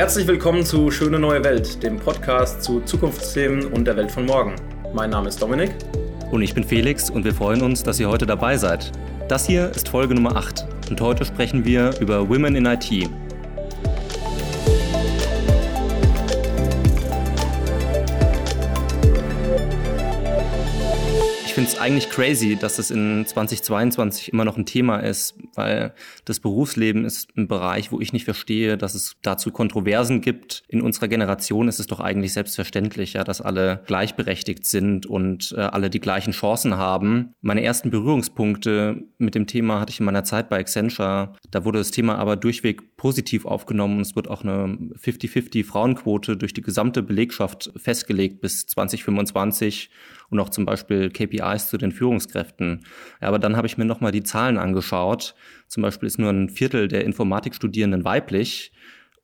Herzlich willkommen zu Schöne neue Welt, dem Podcast zu Zukunftsthemen und der Welt von morgen. Mein Name ist Dominik. Und ich bin Felix und wir freuen uns, dass ihr heute dabei seid. Das hier ist Folge Nummer 8 und heute sprechen wir über Women in IT. Finde es eigentlich crazy, dass es in 2022 immer noch ein Thema ist, weil das Berufsleben ist ein Bereich, wo ich nicht verstehe, dass es dazu Kontroversen gibt. In unserer Generation ist es doch eigentlich selbstverständlich, ja, dass alle gleichberechtigt sind und äh, alle die gleichen Chancen haben. Meine ersten Berührungspunkte mit dem Thema hatte ich in meiner Zeit bei Accenture. Da wurde das Thema aber durchweg positiv aufgenommen und es wird auch eine 50-50 Frauenquote durch die gesamte Belegschaft festgelegt bis 2025 und auch zum Beispiel KPIs zu den Führungskräften. Ja, aber dann habe ich mir nochmal die Zahlen angeschaut. Zum Beispiel ist nur ein Viertel der Informatikstudierenden weiblich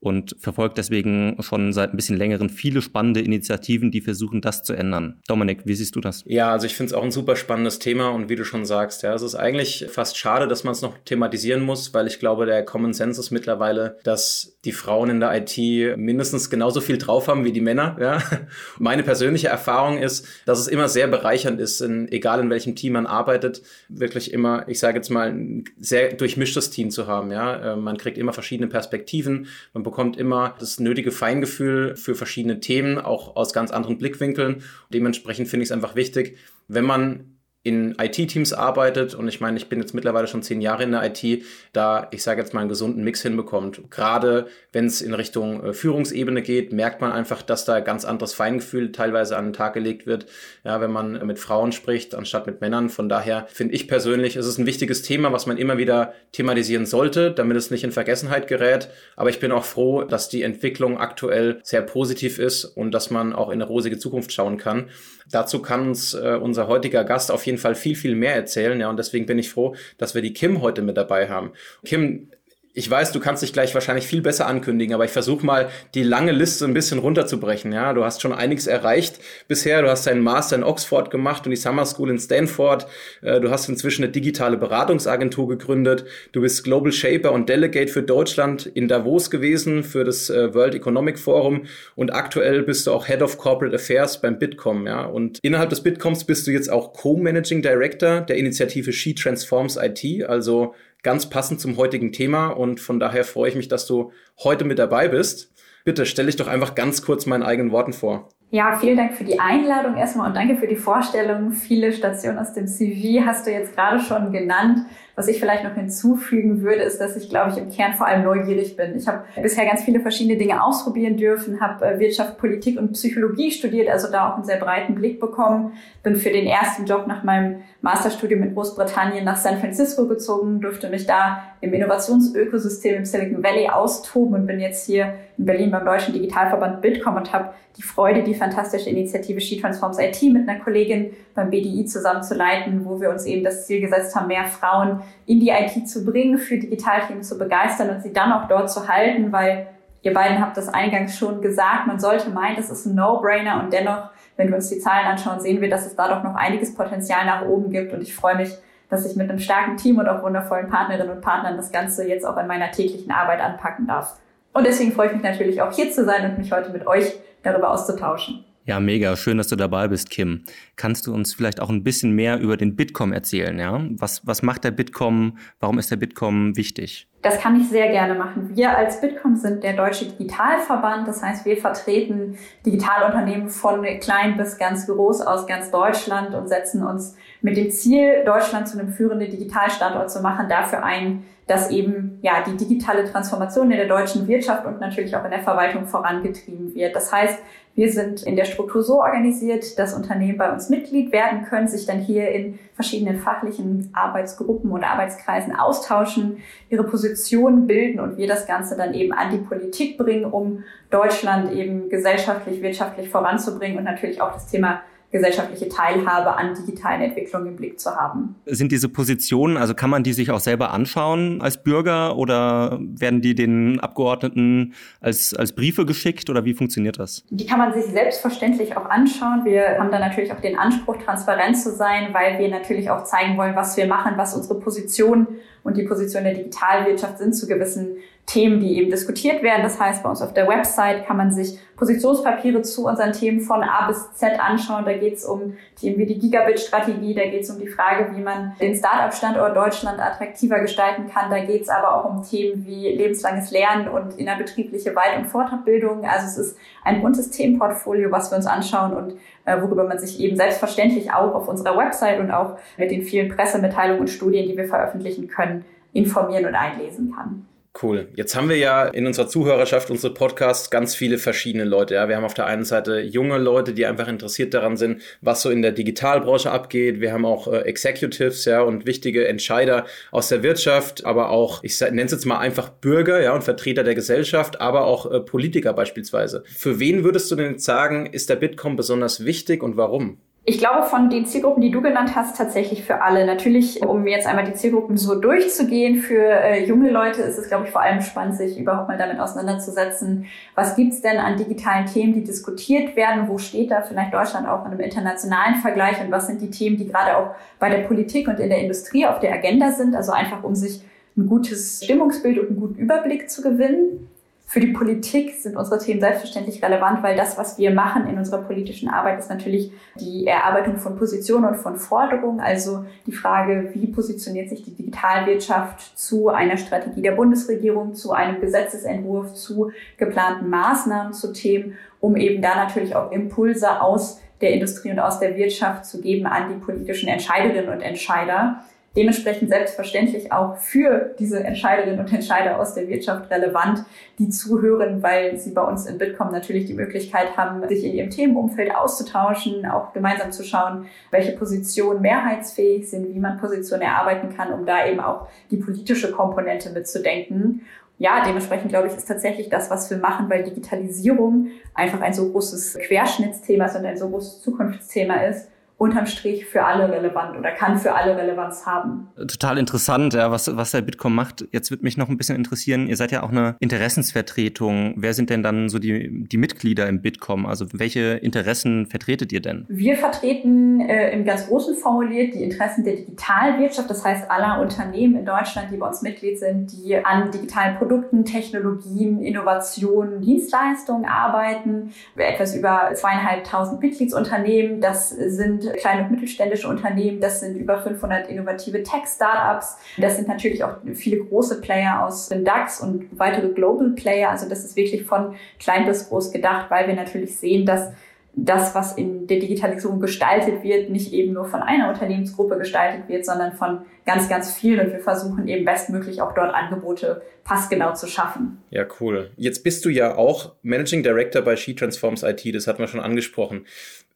und verfolgt deswegen schon seit ein bisschen längeren viele spannende Initiativen, die versuchen, das zu ändern. Dominik, wie siehst du das? Ja, also ich finde es auch ein super spannendes Thema und wie du schon sagst, ja, es ist eigentlich fast schade, dass man es noch thematisieren muss, weil ich glaube, der Common Sense ist mittlerweile, dass die Frauen in der IT mindestens genauso viel drauf haben wie die Männer. Ja. Meine persönliche Erfahrung ist, dass es immer sehr bereichernd ist, in, egal in welchem Team man arbeitet, wirklich immer, ich sage jetzt mal, ein sehr durchmischtes Team zu haben. Ja. Äh, man kriegt immer verschiedene Perspektiven, man bekommt immer das nötige Feingefühl für verschiedene Themen, auch aus ganz anderen Blickwinkeln. Dementsprechend finde ich es einfach wichtig, wenn man in IT-Teams arbeitet und ich meine, ich bin jetzt mittlerweile schon zehn Jahre in der IT, da ich sage jetzt mal einen gesunden Mix hinbekommt. Gerade wenn es in Richtung äh, Führungsebene geht, merkt man einfach, dass da ganz anderes Feingefühl teilweise an den Tag gelegt wird, ja, wenn man mit Frauen spricht, anstatt mit Männern. Von daher finde ich persönlich, es ist ein wichtiges Thema, was man immer wieder thematisieren sollte, damit es nicht in Vergessenheit gerät. Aber ich bin auch froh, dass die Entwicklung aktuell sehr positiv ist und dass man auch in eine rosige Zukunft schauen kann. Dazu kann uns äh, unser heutiger Gast auf jeden Fall viel, viel mehr erzählen. Ja, und deswegen bin ich froh, dass wir die Kim heute mit dabei haben. Kim, ich weiß, du kannst dich gleich wahrscheinlich viel besser ankündigen, aber ich versuche mal die lange Liste ein bisschen runterzubrechen. Ja, du hast schon einiges erreicht bisher. Du hast deinen Master in Oxford gemacht und die Summer School in Stanford. Äh, du hast inzwischen eine digitale Beratungsagentur gegründet. Du bist Global Shaper und Delegate für Deutschland in Davos gewesen für das äh, World Economic Forum und aktuell bist du auch Head of Corporate Affairs beim Bitkom. Ja, und innerhalb des Bitkoms bist du jetzt auch Co-Managing Director der Initiative She Transforms IT, also ganz passend zum heutigen Thema und von daher freue ich mich, dass du heute mit dabei bist. Bitte stell dich doch einfach ganz kurz meinen eigenen Worten vor. Ja, vielen Dank für die Einladung erstmal und danke für die Vorstellung. Viele Stationen aus dem CV hast du jetzt gerade schon genannt. Was ich vielleicht noch hinzufügen würde, ist, dass ich, glaube ich, im Kern vor allem neugierig bin. Ich habe bisher ganz viele verschiedene Dinge ausprobieren dürfen, habe äh, Wirtschaft, Politik und Psychologie studiert, also da auch einen sehr breiten Blick bekommen. Bin für den ersten Job nach meinem Masterstudium in Großbritannien nach San Francisco gezogen, durfte mich da im Innovationsökosystem im Silicon Valley austoben und bin jetzt hier in Berlin beim Deutschen Digitalverband Bitkom und habe die Freude, die fantastische Initiative She Transforms IT mit einer Kollegin beim BDI zusammenzuleiten, wo wir uns eben das Ziel gesetzt haben, mehr Frauen in die IT zu bringen, für Digitalthemen zu begeistern und sie dann auch dort zu halten, weil ihr beiden habt das eingangs schon gesagt, man sollte meinen, das ist ein No-Brainer und dennoch, wenn wir uns die Zahlen anschauen, sehen wir, dass es da doch noch einiges Potenzial nach oben gibt und ich freue mich, dass ich mit einem starken Team und auch wundervollen Partnerinnen und Partnern das Ganze jetzt auch in meiner täglichen Arbeit anpacken darf. Und deswegen freue ich mich natürlich auch hier zu sein und mich heute mit euch darüber auszutauschen. Ja, mega. Schön, dass du dabei bist, Kim. Kannst du uns vielleicht auch ein bisschen mehr über den Bitkom erzählen? Ja? Was, was macht der Bitkom? Warum ist der Bitkom wichtig? Das kann ich sehr gerne machen. Wir als Bitkom sind der Deutsche Digitalverband. Das heißt, wir vertreten Digitalunternehmen von klein bis ganz groß aus ganz Deutschland und setzen uns mit dem Ziel, Deutschland zu einem führenden Digitalstandort zu machen, dafür ein, dass eben ja die digitale Transformation in der deutschen Wirtschaft und natürlich auch in der Verwaltung vorangetrieben wird. Das heißt, wir sind in der Struktur so organisiert, dass Unternehmen bei uns Mitglied werden können, sich dann hier in verschiedenen fachlichen Arbeitsgruppen oder Arbeitskreisen austauschen, ihre Positionen bilden und wir das Ganze dann eben an die Politik bringen, um Deutschland eben gesellschaftlich, wirtschaftlich voranzubringen und natürlich auch das Thema gesellschaftliche Teilhabe an digitalen Entwicklungen im Blick zu haben. Sind diese Positionen, also kann man die sich auch selber anschauen als Bürger oder werden die den Abgeordneten als, als Briefe geschickt oder wie funktioniert das? Die kann man sich selbstverständlich auch anschauen. Wir haben da natürlich auch den Anspruch, transparent zu sein, weil wir natürlich auch zeigen wollen, was wir machen, was unsere Position und die Position der Digitalwirtschaft sind zu gewissen Themen, die eben diskutiert werden. Das heißt, bei uns auf der Website kann man sich Positionspapiere zu unseren Themen von A bis Z anschauen. Da geht es um Themen wie die Gigabit-Strategie, da geht es um die Frage, wie man den Start-up-Standort Deutschland attraktiver gestalten kann. Da geht es aber auch um Themen wie lebenslanges Lernen und innerbetriebliche Weit- und Fortbildung. Also es ist ein buntes Themenportfolio, was wir uns anschauen und worüber man sich eben selbstverständlich auch auf unserer Website und auch mit den vielen Pressemitteilungen und Studien, die wir veröffentlichen können, informieren und einlesen kann. Cool. Jetzt haben wir ja in unserer Zuhörerschaft, unsere Podcasts, ganz viele verschiedene Leute. Ja, wir haben auf der einen Seite junge Leute, die einfach interessiert daran sind, was so in der Digitalbranche abgeht. Wir haben auch äh, Executives, ja, und wichtige Entscheider aus der Wirtschaft, aber auch, ich nenne es jetzt mal einfach Bürger, ja, und Vertreter der Gesellschaft, aber auch äh, Politiker beispielsweise. Für wen würdest du denn sagen, ist der Bitkom besonders wichtig und warum? Ich glaube, von den Zielgruppen, die du genannt hast, tatsächlich für alle. Natürlich, um jetzt einmal die Zielgruppen so durchzugehen, für äh, junge Leute ist es, glaube ich, vor allem spannend, sich überhaupt mal damit auseinanderzusetzen. Was gibt's denn an digitalen Themen, die diskutiert werden? Wo steht da vielleicht Deutschland auch in einem internationalen Vergleich? Und was sind die Themen, die gerade auch bei der Politik und in der Industrie auf der Agenda sind? Also einfach, um sich ein gutes Stimmungsbild und einen guten Überblick zu gewinnen. Für die Politik sind unsere Themen selbstverständlich relevant, weil das, was wir machen in unserer politischen Arbeit, ist natürlich die Erarbeitung von Positionen und von Forderungen. Also die Frage, wie positioniert sich die Digitalwirtschaft zu einer Strategie der Bundesregierung, zu einem Gesetzesentwurf, zu geplanten Maßnahmen zu Themen, um eben da natürlich auch Impulse aus der Industrie und aus der Wirtschaft zu geben an die politischen Entscheiderinnen und Entscheider dementsprechend selbstverständlich auch für diese Entscheiderinnen und Entscheider aus der Wirtschaft relevant, die zuhören, weil sie bei uns in Bitkom natürlich die Möglichkeit haben, sich in ihrem Themenumfeld auszutauschen, auch gemeinsam zu schauen, welche Positionen mehrheitsfähig sind, wie man Positionen erarbeiten kann, um da eben auch die politische Komponente mitzudenken. Ja, dementsprechend glaube ich, ist tatsächlich das, was wir machen, weil Digitalisierung einfach ein so großes Querschnittsthema ist und ein so großes Zukunftsthema ist, unterm Strich für alle relevant oder kann für alle Relevanz haben. Total interessant, ja, was, was der Bitkom macht. Jetzt wird mich noch ein bisschen interessieren, ihr seid ja auch eine Interessensvertretung. Wer sind denn dann so die, die Mitglieder im Bitkom? Also welche Interessen vertretet ihr denn? Wir vertreten äh, im ganz Großen formuliert die Interessen der Digitalwirtschaft, das heißt aller Unternehmen in Deutschland, die bei uns Mitglied sind, die an digitalen Produkten, Technologien, Innovationen, Dienstleistungen arbeiten. Wir etwas über zweieinhalbtausend Mitgliedsunternehmen. Das sind kleine und mittelständische Unternehmen, das sind über 500 innovative Tech-Startups, das sind natürlich auch viele große Player aus dem DAX und weitere Global Player. Also das ist wirklich von klein bis groß gedacht, weil wir natürlich sehen, dass das, was in der Digitalisierung gestaltet wird, nicht eben nur von einer Unternehmensgruppe gestaltet wird, sondern von ganz, ganz vielen. Und wir versuchen eben bestmöglich auch dort Angebote passgenau zu schaffen. Ja, cool. Jetzt bist du ja auch Managing Director bei She Transforms IT. Das hatten wir schon angesprochen.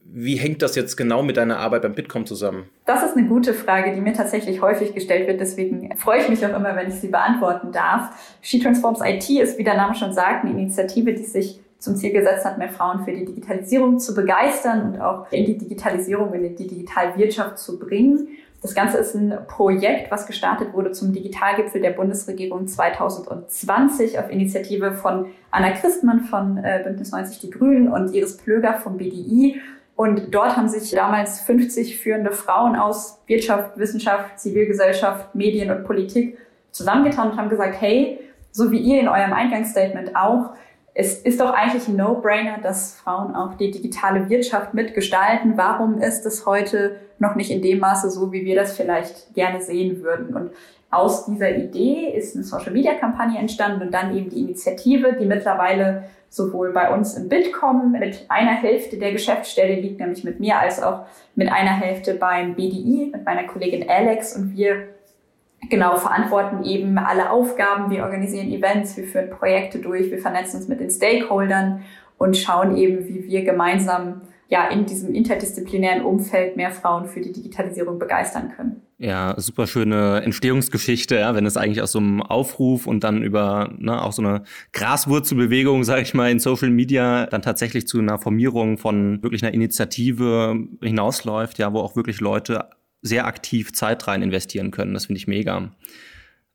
Wie hängt das jetzt genau mit deiner Arbeit beim Bitkom zusammen? Das ist eine gute Frage, die mir tatsächlich häufig gestellt wird. Deswegen freue ich mich auch immer, wenn ich sie beantworten darf. She Transforms IT ist, wie der Name schon sagt, eine Initiative, die sich zum Ziel gesetzt hat, mehr Frauen für die Digitalisierung zu begeistern und auch in die Digitalisierung, in die Digitalwirtschaft zu bringen. Das Ganze ist ein Projekt, was gestartet wurde zum Digitalgipfel der Bundesregierung 2020 auf Initiative von Anna Christmann von äh, Bündnis 90 Die Grünen und Iris Plöger vom BDI. Und dort haben sich damals 50 führende Frauen aus Wirtschaft, Wissenschaft, Zivilgesellschaft, Medien und Politik zusammengetan und haben gesagt, hey, so wie ihr in eurem Eingangsstatement auch, es ist doch eigentlich ein No-Brainer, dass Frauen auch die digitale Wirtschaft mitgestalten. Warum ist es heute noch nicht in dem Maße so, wie wir das vielleicht gerne sehen würden? Und aus dieser Idee ist eine Social-Media-Kampagne entstanden und dann eben die Initiative, die mittlerweile sowohl bei uns im Bitkom mit einer Hälfte der Geschäftsstelle liegt, nämlich mit mir, als auch mit einer Hälfte beim BDI, mit meiner Kollegin Alex. Und wir genau verantworten eben alle Aufgaben. Wir organisieren Events, wir führen Projekte durch, wir vernetzen uns mit den Stakeholdern und schauen eben, wie wir gemeinsam ja in diesem interdisziplinären Umfeld mehr Frauen für die Digitalisierung begeistern können. Ja, super schöne Entstehungsgeschichte, ja, wenn es eigentlich aus so einem Aufruf und dann über ne, auch so eine Graswurzelbewegung, sage ich mal, in Social Media dann tatsächlich zu einer Formierung von wirklich einer Initiative hinausläuft, ja, wo auch wirklich Leute sehr aktiv Zeit rein investieren können. Das finde ich mega.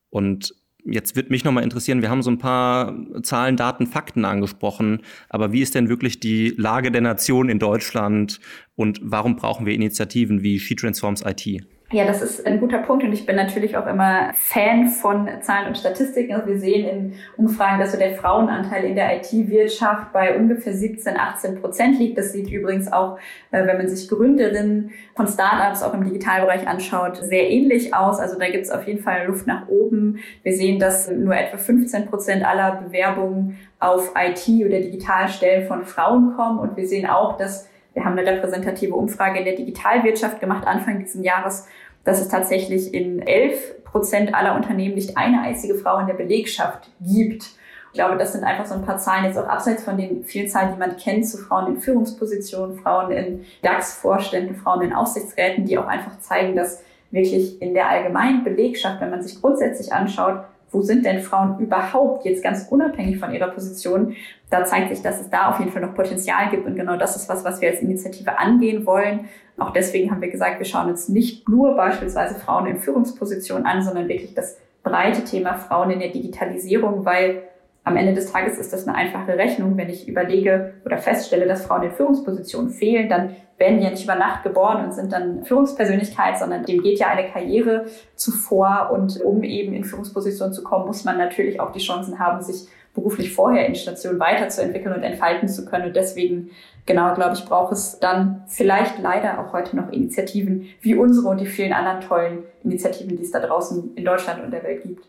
Und jetzt wird mich nochmal interessieren, wir haben so ein paar Zahlen, Daten, Fakten angesprochen, aber wie ist denn wirklich die Lage der Nation in Deutschland und warum brauchen wir Initiativen wie She Transforms IT? Ja, das ist ein guter Punkt und ich bin natürlich auch immer Fan von Zahlen und Statistiken. Also wir sehen in Umfragen, dass so der Frauenanteil in der IT-Wirtschaft bei ungefähr 17, 18 Prozent liegt. Das sieht übrigens auch, äh, wenn man sich Gründerinnen von Startups auch im Digitalbereich anschaut, sehr ähnlich aus. Also da gibt es auf jeden Fall Luft nach oben. Wir sehen, dass nur etwa 15 Prozent aller Bewerbungen auf IT- oder Digitalstellen von Frauen kommen und wir sehen auch, dass wir haben eine repräsentative Umfrage in der Digitalwirtschaft gemacht Anfang dieses Jahres, dass es tatsächlich in elf Prozent aller Unternehmen nicht eine einzige Frau in der Belegschaft gibt. Ich glaube, das sind einfach so ein paar Zahlen, jetzt auch abseits von den vielen Zahlen, die man kennt, zu Frauen in Führungspositionen, Frauen in DAX-Vorständen, Frauen in Aufsichtsräten, die auch einfach zeigen, dass wirklich in der allgemeinen Belegschaft, wenn man sich grundsätzlich anschaut, wo sind denn Frauen überhaupt jetzt ganz unabhängig von ihrer Position? Da zeigt sich, dass es da auf jeden Fall noch Potenzial gibt und genau das ist was, was wir als Initiative angehen wollen. Auch deswegen haben wir gesagt, wir schauen uns nicht nur beispielsweise Frauen in Führungspositionen an, sondern wirklich das breite Thema Frauen in der Digitalisierung, weil am Ende des Tages ist das eine einfache Rechnung. Wenn ich überlege oder feststelle, dass Frauen in Führungspositionen fehlen, dann werden die ja nicht über Nacht geboren und sind dann Führungspersönlichkeit, sondern dem geht ja eine Karriere zuvor. Und um eben in Führungspositionen zu kommen, muss man natürlich auch die Chancen haben, sich beruflich vorher in Station weiterzuentwickeln und entfalten zu können. Und deswegen, genau, glaube ich, braucht es dann vielleicht leider auch heute noch Initiativen wie unsere und die vielen anderen tollen Initiativen, die es da draußen in Deutschland und der Welt gibt.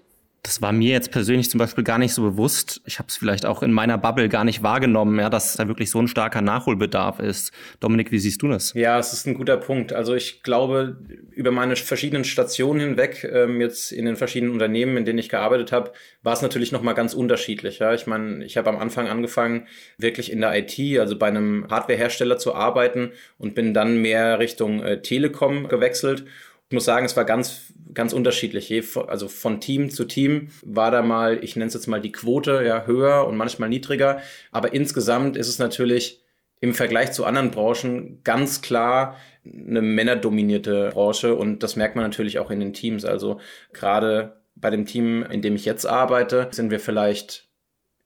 Das war mir jetzt persönlich zum Beispiel gar nicht so bewusst. Ich habe es vielleicht auch in meiner Bubble gar nicht wahrgenommen, ja, dass da wirklich so ein starker Nachholbedarf ist. Dominik, wie siehst du das? Ja, es ist ein guter Punkt. Also ich glaube, über meine verschiedenen Stationen hinweg, ähm, jetzt in den verschiedenen Unternehmen, in denen ich gearbeitet habe, war es natürlich nochmal ganz unterschiedlich. Ja. Ich meine, ich habe am Anfang angefangen, wirklich in der IT, also bei einem Hardwarehersteller zu arbeiten und bin dann mehr Richtung äh, Telekom gewechselt ich muss sagen, es war ganz, ganz unterschiedlich. Also von Team zu Team war da mal, ich nenne es jetzt mal die Quote, ja, höher und manchmal niedriger. Aber insgesamt ist es natürlich im Vergleich zu anderen Branchen ganz klar eine männerdominierte Branche und das merkt man natürlich auch in den Teams. Also gerade bei dem Team, in dem ich jetzt arbeite, sind wir vielleicht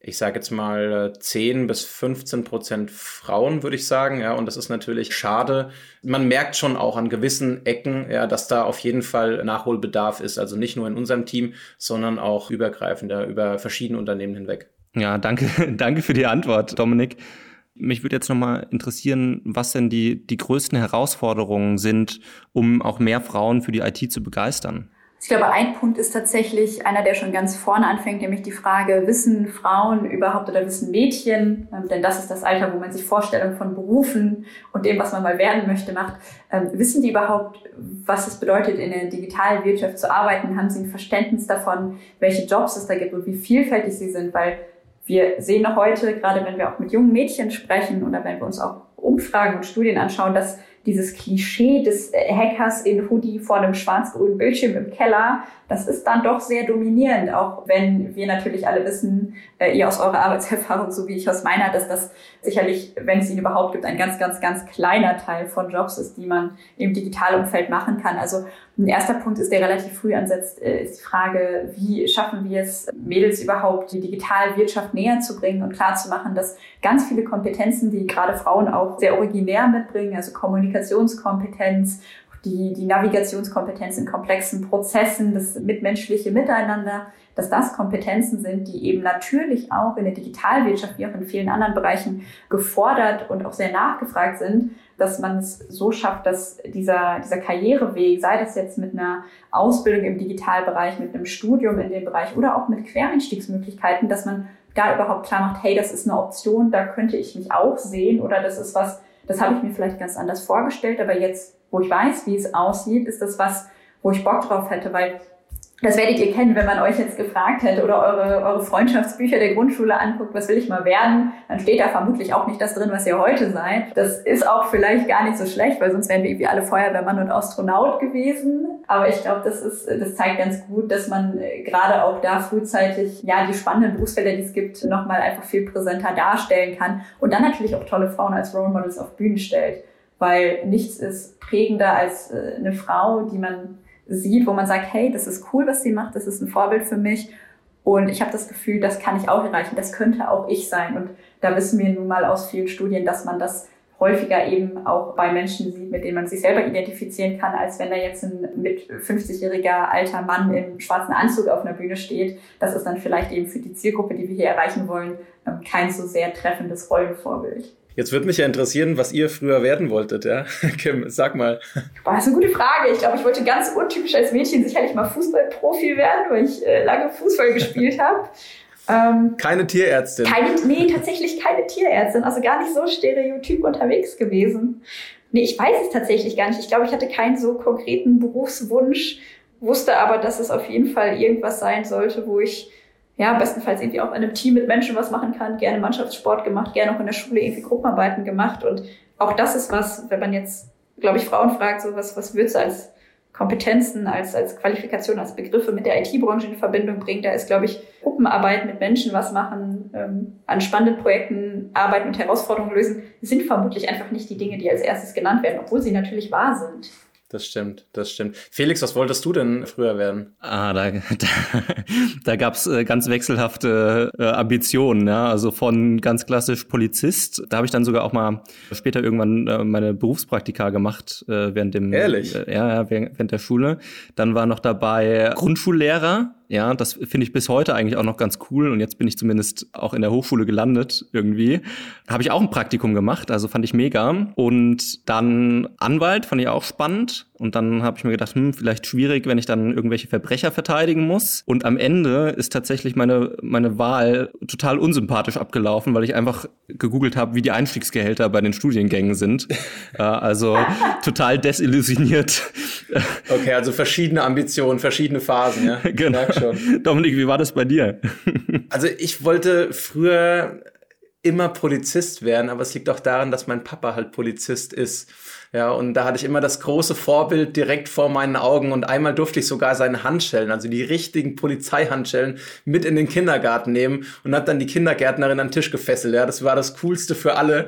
ich sage jetzt mal 10 bis 15 Prozent Frauen, würde ich sagen. Ja, und das ist natürlich schade. Man merkt schon auch an gewissen Ecken, ja, dass da auf jeden Fall Nachholbedarf ist. Also nicht nur in unserem Team, sondern auch übergreifender über verschiedene Unternehmen hinweg. Ja, danke, danke für die Antwort, Dominik. Mich würde jetzt nochmal interessieren, was denn die, die größten Herausforderungen sind, um auch mehr Frauen für die IT zu begeistern. Ich glaube, ein Punkt ist tatsächlich einer, der schon ganz vorne anfängt, nämlich die Frage, wissen Frauen überhaupt oder wissen Mädchen, ähm, denn das ist das Alter, wo man sich Vorstellungen von Berufen und dem, was man mal werden möchte, macht. Ähm, wissen die überhaupt, was es bedeutet, in der digitalen Wirtschaft zu arbeiten? Haben sie ein Verständnis davon, welche Jobs es da gibt und wie vielfältig sie sind? Weil wir sehen noch heute, gerade wenn wir auch mit jungen Mädchen sprechen oder wenn wir uns auch Umfragen und Studien anschauen, dass dieses Klischee des äh, Hackers in Hoodie vor einem schwarz-grünen Bildschirm im Keller, das ist dann doch sehr dominierend, auch wenn wir natürlich alle wissen, äh, ihr aus eurer Arbeitserfahrung, so wie ich aus meiner, dass das sicherlich, wenn es ihn überhaupt gibt, ein ganz, ganz, ganz kleiner Teil von Jobs ist, die man im Digitalumfeld machen kann. Also ein erster Punkt ist, der relativ früh ansetzt, äh, ist die Frage, wie schaffen wir es, Mädels überhaupt die Digitalwirtschaft näher zu bringen und klar zu machen, dass ganz viele Kompetenzen, die gerade Frauen auch sehr originär mitbringen, also Kommunikationskompetenz, die, die Navigationskompetenz in komplexen Prozessen, das mitmenschliche Miteinander, dass das Kompetenzen sind, die eben natürlich auch in der Digitalwirtschaft wie auch in vielen anderen Bereichen gefordert und auch sehr nachgefragt sind, dass man es so schafft, dass dieser, dieser Karriereweg, sei das jetzt mit einer Ausbildung im Digitalbereich, mit einem Studium in dem Bereich oder auch mit Quereinstiegsmöglichkeiten, dass man da überhaupt klar macht, hey, das ist eine Option, da könnte ich mich auch sehen oder das ist was, das habe ich mir vielleicht ganz anders vorgestellt, aber jetzt, wo ich weiß, wie es aussieht, ist das was, wo ich Bock drauf hätte, weil das werdet ihr kennen, wenn man euch jetzt gefragt hätte oder eure, eure Freundschaftsbücher der Grundschule anguckt, was will ich mal werden, dann steht da vermutlich auch nicht das drin, was ihr heute seid. Das ist auch vielleicht gar nicht so schlecht, weil sonst wären wir irgendwie alle Feuerwehrmann und Astronaut gewesen. Aber ich glaube, das ist, das zeigt ganz gut, dass man äh, gerade auch da frühzeitig, ja, die spannenden Berufsfelder, die es gibt, nochmal einfach viel präsenter darstellen kann und dann natürlich auch tolle Frauen als Role Models auf Bühnen stellt. Weil nichts ist prägender als äh, eine Frau, die man sieht, wo man sagt, hey, das ist cool, was sie macht, das ist ein Vorbild für mich. Und ich habe das Gefühl, das kann ich auch erreichen, das könnte auch ich sein. Und da wissen wir nun mal aus vielen Studien, dass man das häufiger eben auch bei Menschen sieht, mit denen man sich selber identifizieren kann, als wenn da jetzt ein mit 50-jähriger alter Mann im schwarzen Anzug auf einer Bühne steht. Das ist dann vielleicht eben für die Zielgruppe, die wir hier erreichen wollen, ähm, kein so sehr treffendes Rollenvorbild. Jetzt würde mich ja interessieren, was ihr früher werden wolltet, ja? Kim, sag mal. Boah, das ist eine gute Frage. Ich glaube, ich wollte ganz untypisch als Mädchen sicherlich mal Fußballprofi werden, weil ich äh, lange Fußball gespielt habe. Ähm, keine Tierärztin. Keine, nee, tatsächlich keine Tierärztin. Also gar nicht so stereotyp unterwegs gewesen. Nee, ich weiß es tatsächlich gar nicht. Ich glaube, ich hatte keinen so konkreten Berufswunsch, wusste aber, dass es auf jeden Fall irgendwas sein sollte, wo ich ja, bestenfalls irgendwie auch in einem Team mit Menschen was machen kann, gerne Mannschaftssport gemacht, gerne auch in der Schule irgendwie Gruppenarbeiten gemacht. Und auch das ist was, wenn man jetzt, glaube ich, Frauen fragt, so was, was würdest du als Kompetenzen, als, als Qualifikation, als Begriffe mit der IT-Branche in Verbindung bringen. Da ist, glaube ich, Gruppenarbeit mit Menschen was machen, ähm, an spannenden Projekten arbeiten und Herausforderungen lösen, sind vermutlich einfach nicht die Dinge, die als erstes genannt werden, obwohl sie natürlich wahr sind. Das stimmt, das stimmt. Felix, was wolltest du denn früher werden? Ah, da, da, da gab's äh, ganz wechselhafte äh, Ambitionen, ja. Also von ganz klassisch Polizist. Da habe ich dann sogar auch mal später irgendwann äh, meine Berufspraktika gemacht äh, während dem Ehrlich? Äh, ja, während der Schule. Dann war noch dabei Grundschullehrer ja, das finde ich bis heute eigentlich auch noch ganz cool und jetzt bin ich zumindest auch in der Hochschule gelandet irgendwie. Habe ich auch ein Praktikum gemacht, also fand ich mega. Und dann Anwalt fand ich auch spannend. Und dann habe ich mir gedacht, hm, vielleicht schwierig, wenn ich dann irgendwelche Verbrecher verteidigen muss. Und am Ende ist tatsächlich meine, meine Wahl total unsympathisch abgelaufen, weil ich einfach gegoogelt habe, wie die Einstiegsgehälter bei den Studiengängen sind. äh, also total desillusioniert. okay, also verschiedene Ambitionen, verschiedene Phasen, ja. genau. Dominik, wie war das bei dir? also ich wollte früher immer Polizist werden, aber es liegt auch daran, dass mein Papa halt Polizist ist. Ja, und da hatte ich immer das große Vorbild direkt vor meinen Augen und einmal durfte ich sogar seine Handschellen, also die richtigen Polizeihandschellen, mit in den Kindergarten nehmen und hat dann die Kindergärtnerin an den Tisch gefesselt. Ja, das war das Coolste für alle.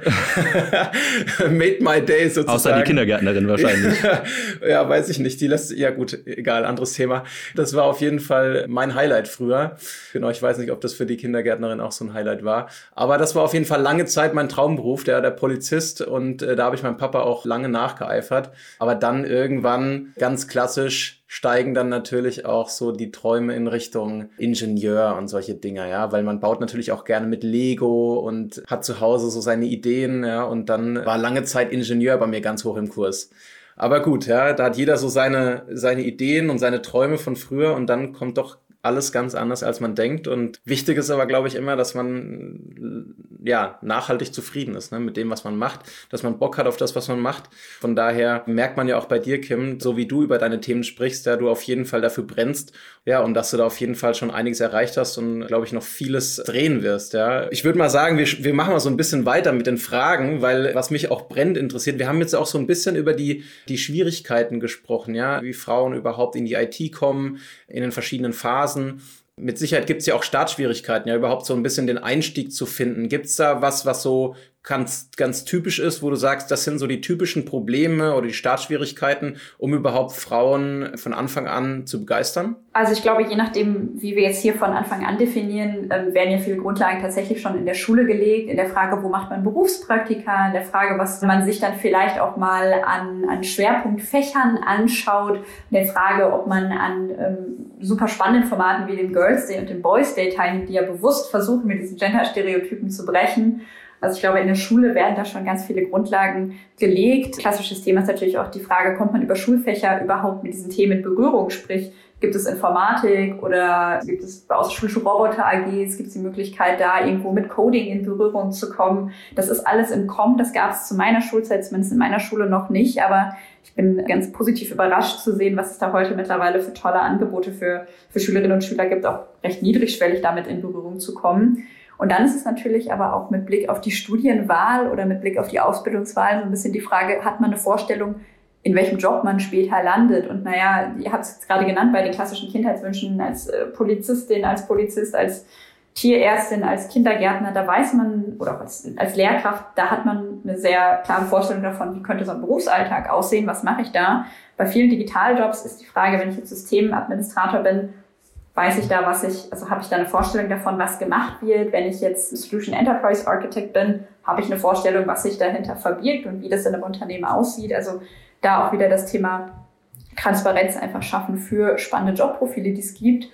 Made my day sozusagen. Außer die Kindergärtnerin wahrscheinlich. ja, weiß ich nicht. Die lässt, ja gut, egal, anderes Thema. Das war auf jeden Fall mein Highlight früher. Genau, ich weiß nicht, ob das für die Kindergärtnerin auch so ein Highlight war. Aber das war auf jeden Fall lange Zeit mein Traumberuf, der, der Polizist. Und äh, da habe ich meinem Papa auch lange nachgeeifert. Aber dann irgendwann ganz klassisch steigen dann natürlich auch so die Träume in Richtung Ingenieur und solche Dinger, ja, weil man baut natürlich auch gerne mit Lego und hat zu Hause so seine Ideen, ja, und dann war lange Zeit Ingenieur bei mir ganz hoch im Kurs. Aber gut, ja, da hat jeder so seine, seine Ideen und seine Träume von früher und dann kommt doch alles ganz anders, als man denkt. Und wichtig ist aber, glaube ich, immer, dass man ja nachhaltig zufrieden ist ne, mit dem, was man macht, dass man Bock hat auf das, was man macht. Von daher merkt man ja auch bei dir, Kim, so wie du über deine Themen sprichst, da du auf jeden Fall dafür brennst, ja, und dass du da auf jeden Fall schon einiges erreicht hast und, glaube ich, noch vieles drehen wirst, ja. Ich würde mal sagen, wir, wir machen mal so ein bisschen weiter mit den Fragen, weil was mich auch brennend interessiert, wir haben jetzt auch so ein bisschen über die, die Schwierigkeiten gesprochen, ja, wie Frauen überhaupt in die IT kommen, in den verschiedenen Phasen. Mit Sicherheit gibt es ja auch Startschwierigkeiten, ja, überhaupt so ein bisschen den Einstieg zu finden. Gibt es da was, was so ganz, ganz typisch ist, wo du sagst, das sind so die typischen Probleme oder die Startschwierigkeiten, um überhaupt Frauen von Anfang an zu begeistern? Also ich glaube, je nachdem, wie wir jetzt hier von Anfang an definieren, ähm, werden ja viele Grundlagen tatsächlich schon in der Schule gelegt, in der Frage, wo macht man Berufspraktika, in der Frage, was man sich dann vielleicht auch mal an, an Schwerpunktfächern anschaut, in der Frage, ob man an ähm, super spannenden Formaten wie dem Girls Day und dem Boys Day teilnimmt, die ja bewusst versuchen, mit diesen Gender-Stereotypen zu brechen also ich glaube, in der Schule werden da schon ganz viele Grundlagen gelegt. Klassisches Thema ist natürlich auch die Frage, kommt man über Schulfächer überhaupt mit diesen Themen in Berührung? Sprich, gibt es Informatik oder gibt es außerschulische Roboter-AGs? Gibt es die Möglichkeit, da irgendwo mit Coding in Berührung zu kommen? Das ist alles im Kommen. Das gab es zu meiner Schulzeit, zumindest in meiner Schule noch nicht. Aber ich bin ganz positiv überrascht zu sehen, was es da heute mittlerweile für tolle Angebote für, für Schülerinnen und Schüler gibt, auch recht niedrigschwellig damit in Berührung zu kommen. Und dann ist es natürlich aber auch mit Blick auf die Studienwahl oder mit Blick auf die Ausbildungswahl so ein bisschen die Frage, hat man eine Vorstellung, in welchem Job man später landet? Und naja, ihr habt es jetzt gerade genannt bei den klassischen Kindheitswünschen als äh, Polizistin, als Polizist, als Tierärztin, als Kindergärtner, da weiß man, oder als, als Lehrkraft, da hat man eine sehr klare Vorstellung davon, wie könnte so ein Berufsalltag aussehen, was mache ich da. Bei vielen Digitaljobs ist die Frage, wenn ich jetzt Systemadministrator bin, weiß ich da, was ich, also habe ich da eine Vorstellung davon, was gemacht wird. Wenn ich jetzt Solution Enterprise Architect bin, habe ich eine Vorstellung, was sich dahinter verbirgt und wie das in einem Unternehmen aussieht. Also da auch wieder das Thema Transparenz einfach schaffen für spannende Jobprofile, die es gibt.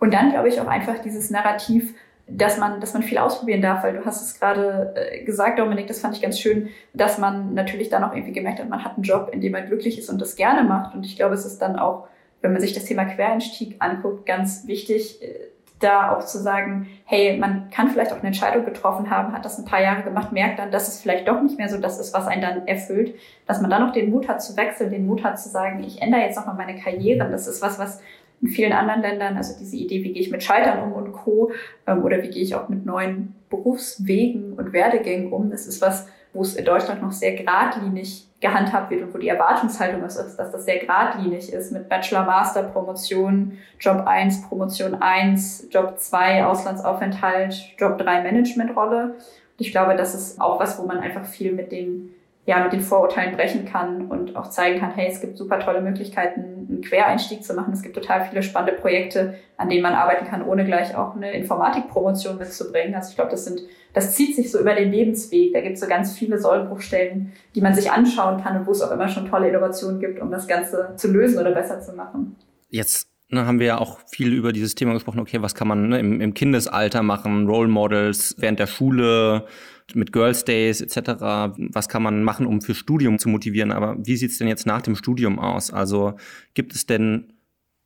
Und dann glaube ich auch einfach dieses Narrativ, dass man, dass man viel ausprobieren darf, weil du hast es gerade äh, gesagt, Dominik, das fand ich ganz schön, dass man natürlich dann auch irgendwie gemerkt hat, man hat einen Job, in dem man glücklich ist und das gerne macht. Und ich glaube, es ist dann auch, wenn man sich das Thema Quereinstieg anguckt, ganz wichtig, äh, da auch zu sagen, hey, man kann vielleicht auch eine Entscheidung getroffen haben, hat das ein paar Jahre gemacht, merkt dann, dass es vielleicht doch nicht mehr so das ist, was einen dann erfüllt, dass man dann auch den Mut hat zu wechseln, den Mut hat zu sagen, ich ändere jetzt nochmal meine Karriere. Das ist was, was in vielen anderen Ländern, also diese Idee, wie gehe ich mit Scheitern um und Co. Ähm, oder wie gehe ich auch mit neuen Berufswegen und Werdegängen um, das ist was, wo es in Deutschland noch sehr geradlinig gehandhabt wird und wo die Erwartungshaltung ist, dass das sehr geradlinig ist mit Bachelor, Master, Promotion, Job 1, Promotion 1, Job 2, Auslandsaufenthalt, Job 3, Managementrolle. Und ich glaube, das ist auch was, wo man einfach viel mit den ja, mit den Vorurteilen brechen kann und auch zeigen kann, hey, es gibt super tolle Möglichkeiten, einen Quereinstieg zu machen. Es gibt total viele spannende Projekte, an denen man arbeiten kann, ohne gleich auch eine Informatikpromotion mitzubringen. Also ich glaube, das sind, das zieht sich so über den Lebensweg. Da gibt es so ganz viele Sollbruchstellen, die man sich anschauen kann und wo es auch immer schon tolle Innovationen gibt, um das Ganze zu lösen oder besser zu machen. Jetzt ne, haben wir ja auch viel über dieses Thema gesprochen, okay, was kann man ne, im, im Kindesalter machen, Role Models während der Schule, mit Girls Days etc. Was kann man machen, um für Studium zu motivieren? Aber wie sieht es denn jetzt nach dem Studium aus? Also gibt es denn,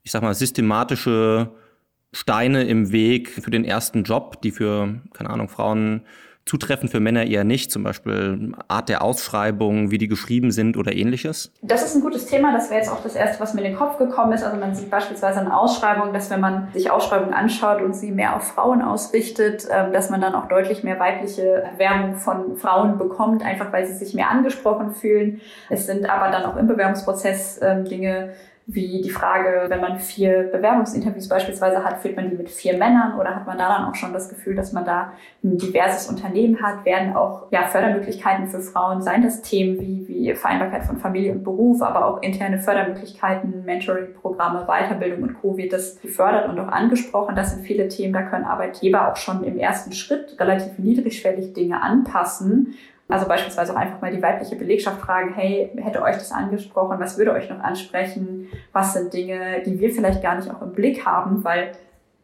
ich sag mal, systematische Steine im Weg für den ersten Job, die für, keine Ahnung, Frauen zutreffend für Männer eher nicht, zum Beispiel Art der Ausschreibung, wie die geschrieben sind oder ähnliches? Das ist ein gutes Thema. Das wäre jetzt auch das Erste, was mir in den Kopf gekommen ist. Also man sieht beispielsweise an Ausschreibungen, dass wenn man sich Ausschreibungen anschaut und sie mehr auf Frauen ausrichtet, ähm, dass man dann auch deutlich mehr weibliche Bewerbungen von Frauen bekommt, einfach weil sie sich mehr angesprochen fühlen. Es sind aber dann auch im Bewerbungsprozess ähm, Dinge, wie die Frage, wenn man vier Bewerbungsinterviews beispielsweise hat, führt man die mit vier Männern oder hat man da dann auch schon das Gefühl, dass man da ein diverses Unternehmen hat, werden auch ja, Fördermöglichkeiten für Frauen, seien das Themen wie, wie Vereinbarkeit von Familie und Beruf, aber auch interne Fördermöglichkeiten, Mentoring-Programme, Weiterbildung und Co. wird das gefördert und auch angesprochen. Das sind viele Themen, da können Arbeitgeber auch schon im ersten Schritt relativ niedrigschwellig Dinge anpassen also beispielsweise auch einfach mal die weibliche Belegschaft fragen, hey, hätte euch das angesprochen, was würde euch noch ansprechen, was sind Dinge, die wir vielleicht gar nicht auch im Blick haben, weil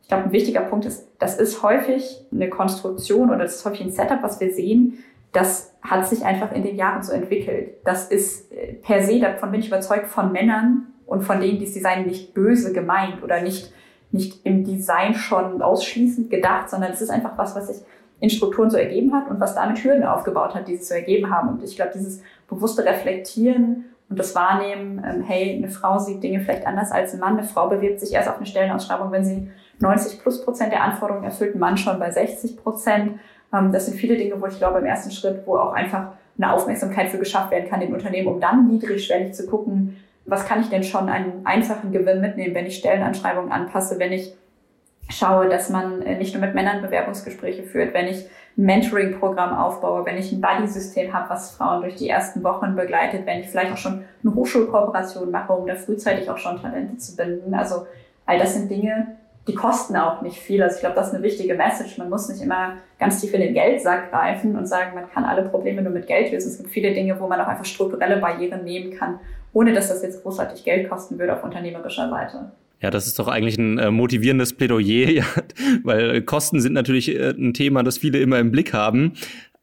ich glaube, ein wichtiger Punkt ist, das ist häufig eine Konstruktion oder das ist häufig ein Setup, was wir sehen, das hat sich einfach in den Jahren so entwickelt. Das ist äh, per se, davon bin ich überzeugt, von Männern und von denen, die das Design nicht böse gemeint oder nicht, nicht im Design schon ausschließend gedacht, sondern es ist einfach was, was sich in Strukturen so ergeben hat und was damit Hürden aufgebaut hat, die sich so ergeben haben. Und ich glaube, dieses bewusste Reflektieren und das Wahrnehmen, ähm, hey, eine Frau sieht Dinge vielleicht anders als ein Mann, eine Frau bewirbt sich erst auf eine Stellenausschreibung, wenn sie 90 plus Prozent der Anforderungen erfüllt, ein Mann schon bei 60 Prozent. Ähm, das sind viele Dinge, wo ich glaube, im ersten Schritt, wo auch einfach eine Aufmerksamkeit für geschafft werden kann in Unternehmen, um dann niedrigschwellig zu gucken, was kann ich denn schon einen einfachen Gewinn mitnehmen, wenn ich Stellenanschreibungen anpasse, wenn ich schaue, dass man äh, nicht nur mit Männern Bewerbungsgespräche führt, wenn ich ein Mentoring-Programm aufbaue, wenn ich ein Buddy-System habe, was Frauen durch die ersten Wochen begleitet, wenn ich vielleicht auch schon eine Hochschulkooperation mache, um da frühzeitig auch schon Talente zu binden. Also all das sind Dinge, die kosten auch nicht viel. Also ich glaube, das ist eine wichtige Message. Man muss nicht immer ganz tief in den Geldsack greifen und sagen, man kann alle Probleme nur mit Geld lösen. Es gibt viele Dinge, wo man auch einfach strukturelle Barrieren nehmen kann, ohne dass das jetzt großartig Geld kosten würde auf unternehmerischer Seite. Ja, das ist doch eigentlich ein äh, motivierendes Plädoyer, ja, weil Kosten sind natürlich äh, ein Thema, das viele immer im Blick haben.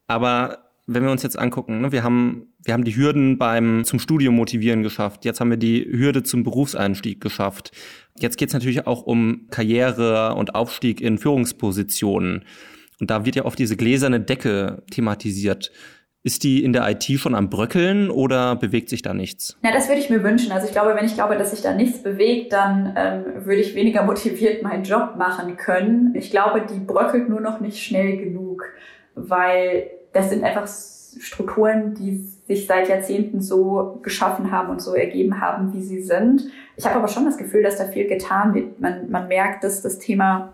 Aber wenn wir uns jetzt angucken, ne, wir haben wir haben die Hürden beim zum Studium motivieren geschafft. Jetzt haben wir die Hürde zum Berufseinstieg geschafft. Jetzt geht es natürlich auch um Karriere und Aufstieg in Führungspositionen. Und da wird ja oft diese gläserne Decke thematisiert. Ist die in der IT schon am Bröckeln oder bewegt sich da nichts? Ja, das würde ich mir wünschen. Also ich glaube, wenn ich glaube, dass sich da nichts bewegt, dann ähm, würde ich weniger motiviert meinen Job machen können. Ich glaube, die bröckelt nur noch nicht schnell genug, weil das sind einfach Strukturen, die sich seit Jahrzehnten so geschaffen haben und so ergeben haben, wie sie sind. Ich habe aber schon das Gefühl, dass da viel getan wird. Man, man merkt, dass das Thema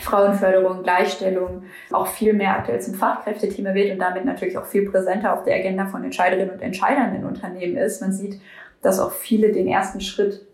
Frauenförderung, Gleichstellung auch viel mehr aktuell zum Fachkräftethema wird und damit natürlich auch viel präsenter auf der Agenda von Entscheiderinnen und Entscheidern in Unternehmen ist. Man sieht, dass auch viele den ersten Schritt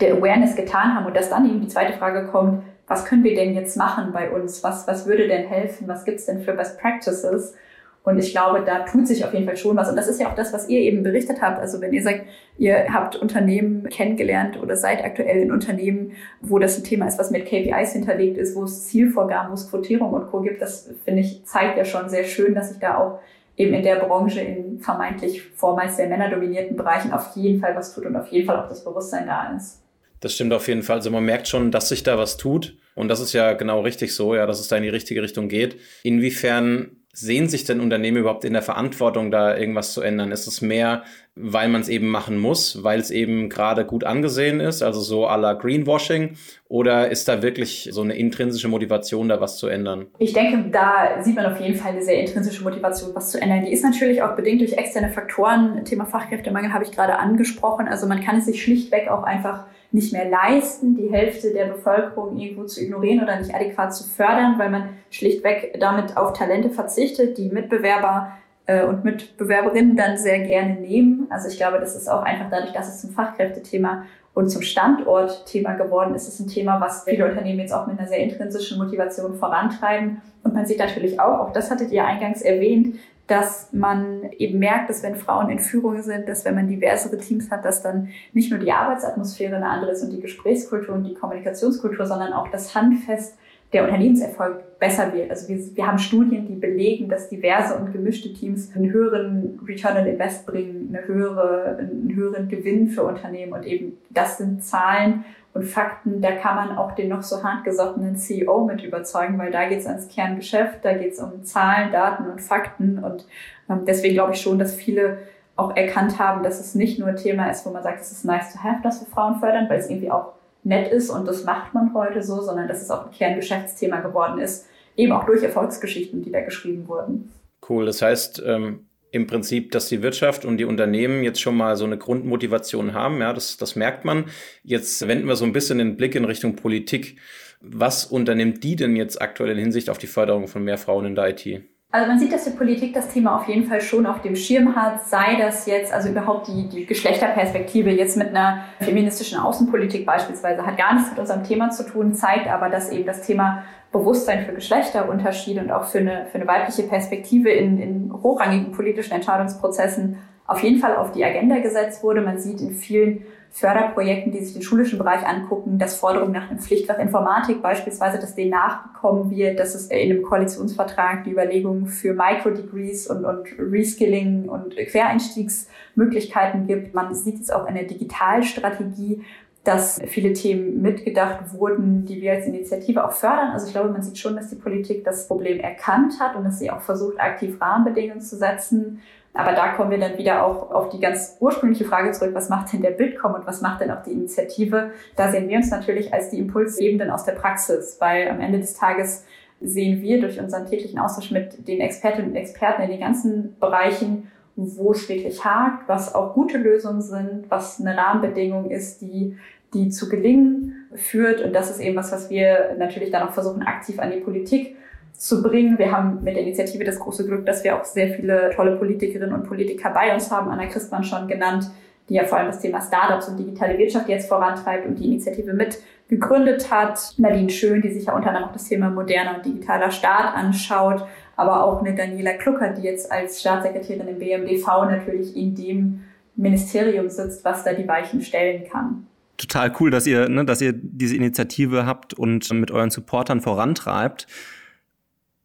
der Awareness getan haben und dass dann eben die zweite Frage kommt, was können wir denn jetzt machen bei uns? Was, was würde denn helfen? Was gibt's denn für Best Practices? Und ich glaube, da tut sich auf jeden Fall schon was. Und das ist ja auch das, was ihr eben berichtet habt. Also wenn ihr sagt, ihr habt Unternehmen kennengelernt oder seid aktuell in Unternehmen, wo das ein Thema ist, was mit KPIs hinterlegt ist, wo es Zielvorgaben, wo es Quotierung und Co. gibt, das finde ich, zeigt ja schon sehr schön, dass sich da auch eben in der Branche in vermeintlich vormals sehr männerdominierten Bereichen auf jeden Fall was tut und auf jeden Fall auch das Bewusstsein da ist. Das stimmt auf jeden Fall. Also man merkt schon, dass sich da was tut. Und das ist ja genau richtig so, ja, dass es da in die richtige Richtung geht. Inwiefern sehen sich denn Unternehmen überhaupt in der Verantwortung, da irgendwas zu ändern? Ist es mehr, weil man es eben machen muss, weil es eben gerade gut angesehen ist, also so à la Greenwashing? Oder ist da wirklich so eine intrinsische Motivation, da was zu ändern? Ich denke, da sieht man auf jeden Fall eine sehr intrinsische Motivation, was zu ändern. Die ist natürlich auch bedingt durch externe Faktoren. Thema Fachkräftemangel habe ich gerade angesprochen. Also man kann es sich schlichtweg auch einfach nicht mehr leisten, die Hälfte der Bevölkerung irgendwo zu ignorieren oder nicht adäquat zu fördern, weil man schlichtweg damit auf Talente verzichtet, die Mitbewerber äh, und Mitbewerberinnen dann sehr gerne nehmen. Also ich glaube, das ist auch einfach dadurch, dass es zum Fachkräftethema und zum Standortthema geworden ist, ist ein Thema, was viele Unternehmen jetzt auch mit einer sehr intrinsischen Motivation vorantreiben. Und man sieht natürlich auch, auch das hattet ihr eingangs erwähnt, dass man eben merkt, dass wenn Frauen in Führung sind, dass wenn man diversere Teams hat, dass dann nicht nur die Arbeitsatmosphäre eine andere ist und die Gesprächskultur und die Kommunikationskultur, sondern auch das Handfest der Unternehmenserfolg besser wird. Also wir, wir haben Studien, die belegen, dass diverse und gemischte Teams einen höheren Return on Invest bringen, eine höhere, einen höheren Gewinn für Unternehmen und eben das sind Zahlen und Fakten, da kann man auch den noch so hartgesottenen CEO mit überzeugen, weil da geht es ans Kerngeschäft, da geht es um Zahlen, Daten und Fakten. Und ähm, deswegen glaube ich schon, dass viele auch erkannt haben, dass es nicht nur ein Thema ist, wo man sagt, es ist nice to have, dass wir Frauen fördern, weil es irgendwie auch nett ist und das macht man heute so, sondern dass es auch ein Kerngeschäftsthema geworden ist, eben auch durch Erfolgsgeschichten, die da geschrieben wurden. Cool, das heißt, ähm, im Prinzip, dass die Wirtschaft und die Unternehmen jetzt schon mal so eine Grundmotivation haben. Ja, das, das merkt man. Jetzt wenden wir so ein bisschen den Blick in Richtung Politik. Was unternimmt die denn jetzt aktuell in Hinsicht auf die Förderung von mehr Frauen in der IT? Also man sieht, dass die Politik das Thema auf jeden Fall schon auf dem Schirm hat, sei das jetzt, also überhaupt die, die Geschlechterperspektive jetzt mit einer feministischen Außenpolitik beispielsweise, hat gar nichts mit unserem Thema zu tun, zeigt aber, dass eben das Thema Bewusstsein für Geschlechterunterschiede und auch für eine, für eine weibliche Perspektive in, in hochrangigen politischen Entscheidungsprozessen auf jeden Fall auf die Agenda gesetzt wurde. Man sieht in vielen Förderprojekten, die sich den schulischen Bereich angucken, dass Forderungen nach einem Pflichtfach Informatik beispielsweise, dass denen nachgekommen wird, dass es in einem Koalitionsvertrag die Überlegungen für Microdegrees und, und Reskilling und Quereinstiegsmöglichkeiten gibt. Man sieht es auch in der Digitalstrategie, dass viele Themen mitgedacht wurden, die wir als Initiative auch fördern. Also ich glaube, man sieht schon, dass die Politik das Problem erkannt hat und dass sie auch versucht, aktiv Rahmenbedingungen zu setzen. Aber da kommen wir dann wieder auch auf die ganz ursprüngliche Frage zurück, was macht denn der Bitkom und was macht denn auch die Initiative? Da sehen wir uns natürlich als die Impulsgebenden aus der Praxis, weil am Ende des Tages sehen wir durch unseren täglichen Austausch mit den Expertinnen und Experten in den ganzen Bereichen, wo es wirklich hakt, was auch gute Lösungen sind, was eine Rahmenbedingung ist, die die zu gelingen führt. Und das ist eben was, was wir natürlich dann auch versuchen, aktiv an die Politik zu bringen. Wir haben mit der Initiative das große Glück, dass wir auch sehr viele tolle Politikerinnen und Politiker bei uns haben. Anna Christmann schon genannt, die ja vor allem das Thema Startups und digitale Wirtschaft jetzt vorantreibt und die Initiative mit gegründet hat. Nadine Schön, die sich ja unter anderem auch das Thema moderner und digitaler Staat anschaut. Aber auch eine Daniela Klucker, die jetzt als Staatssekretärin im BMDV natürlich in dem Ministerium sitzt, was da die Weichen stellen kann total cool, dass ihr, ne, dass ihr diese Initiative habt und mit euren Supportern vorantreibt.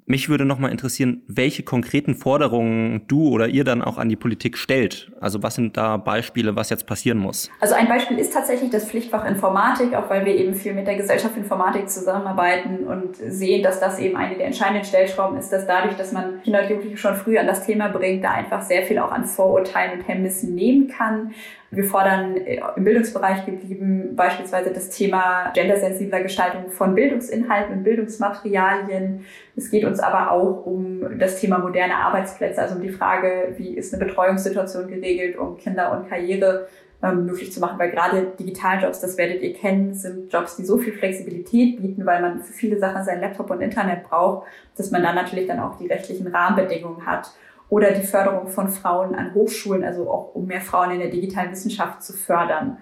Mich würde noch mal interessieren, welche konkreten Forderungen du oder ihr dann auch an die Politik stellt. Also was sind da Beispiele, was jetzt passieren muss? Also ein Beispiel ist tatsächlich das Pflichtfach Informatik, auch weil wir eben viel mit der Gesellschaft Informatik zusammenarbeiten und sehen, dass das eben eine der entscheidenden Stellschrauben ist, dass dadurch, dass man Kinder und Jugendliche schon früh an das Thema bringt, da einfach sehr viel auch an Vorurteilen und Hemmnissen nehmen kann. Wir fordern äh, im Bildungsbereich geblieben beispielsweise das Thema gendersensibler Gestaltung von Bildungsinhalten und Bildungsmaterialien. Es geht uns aber auch um das Thema moderne Arbeitsplätze, also um die Frage, wie ist eine Betreuungssituation geregelt, um Kinder und Karriere ähm, möglich zu machen, weil gerade Digitaljobs, das werdet ihr kennen, sind Jobs, die so viel Flexibilität bieten, weil man für viele Sachen sein Laptop und Internet braucht, dass man dann natürlich dann auch die rechtlichen Rahmenbedingungen hat oder die Förderung von Frauen an Hochschulen, also auch um mehr Frauen in der digitalen Wissenschaft zu fördern.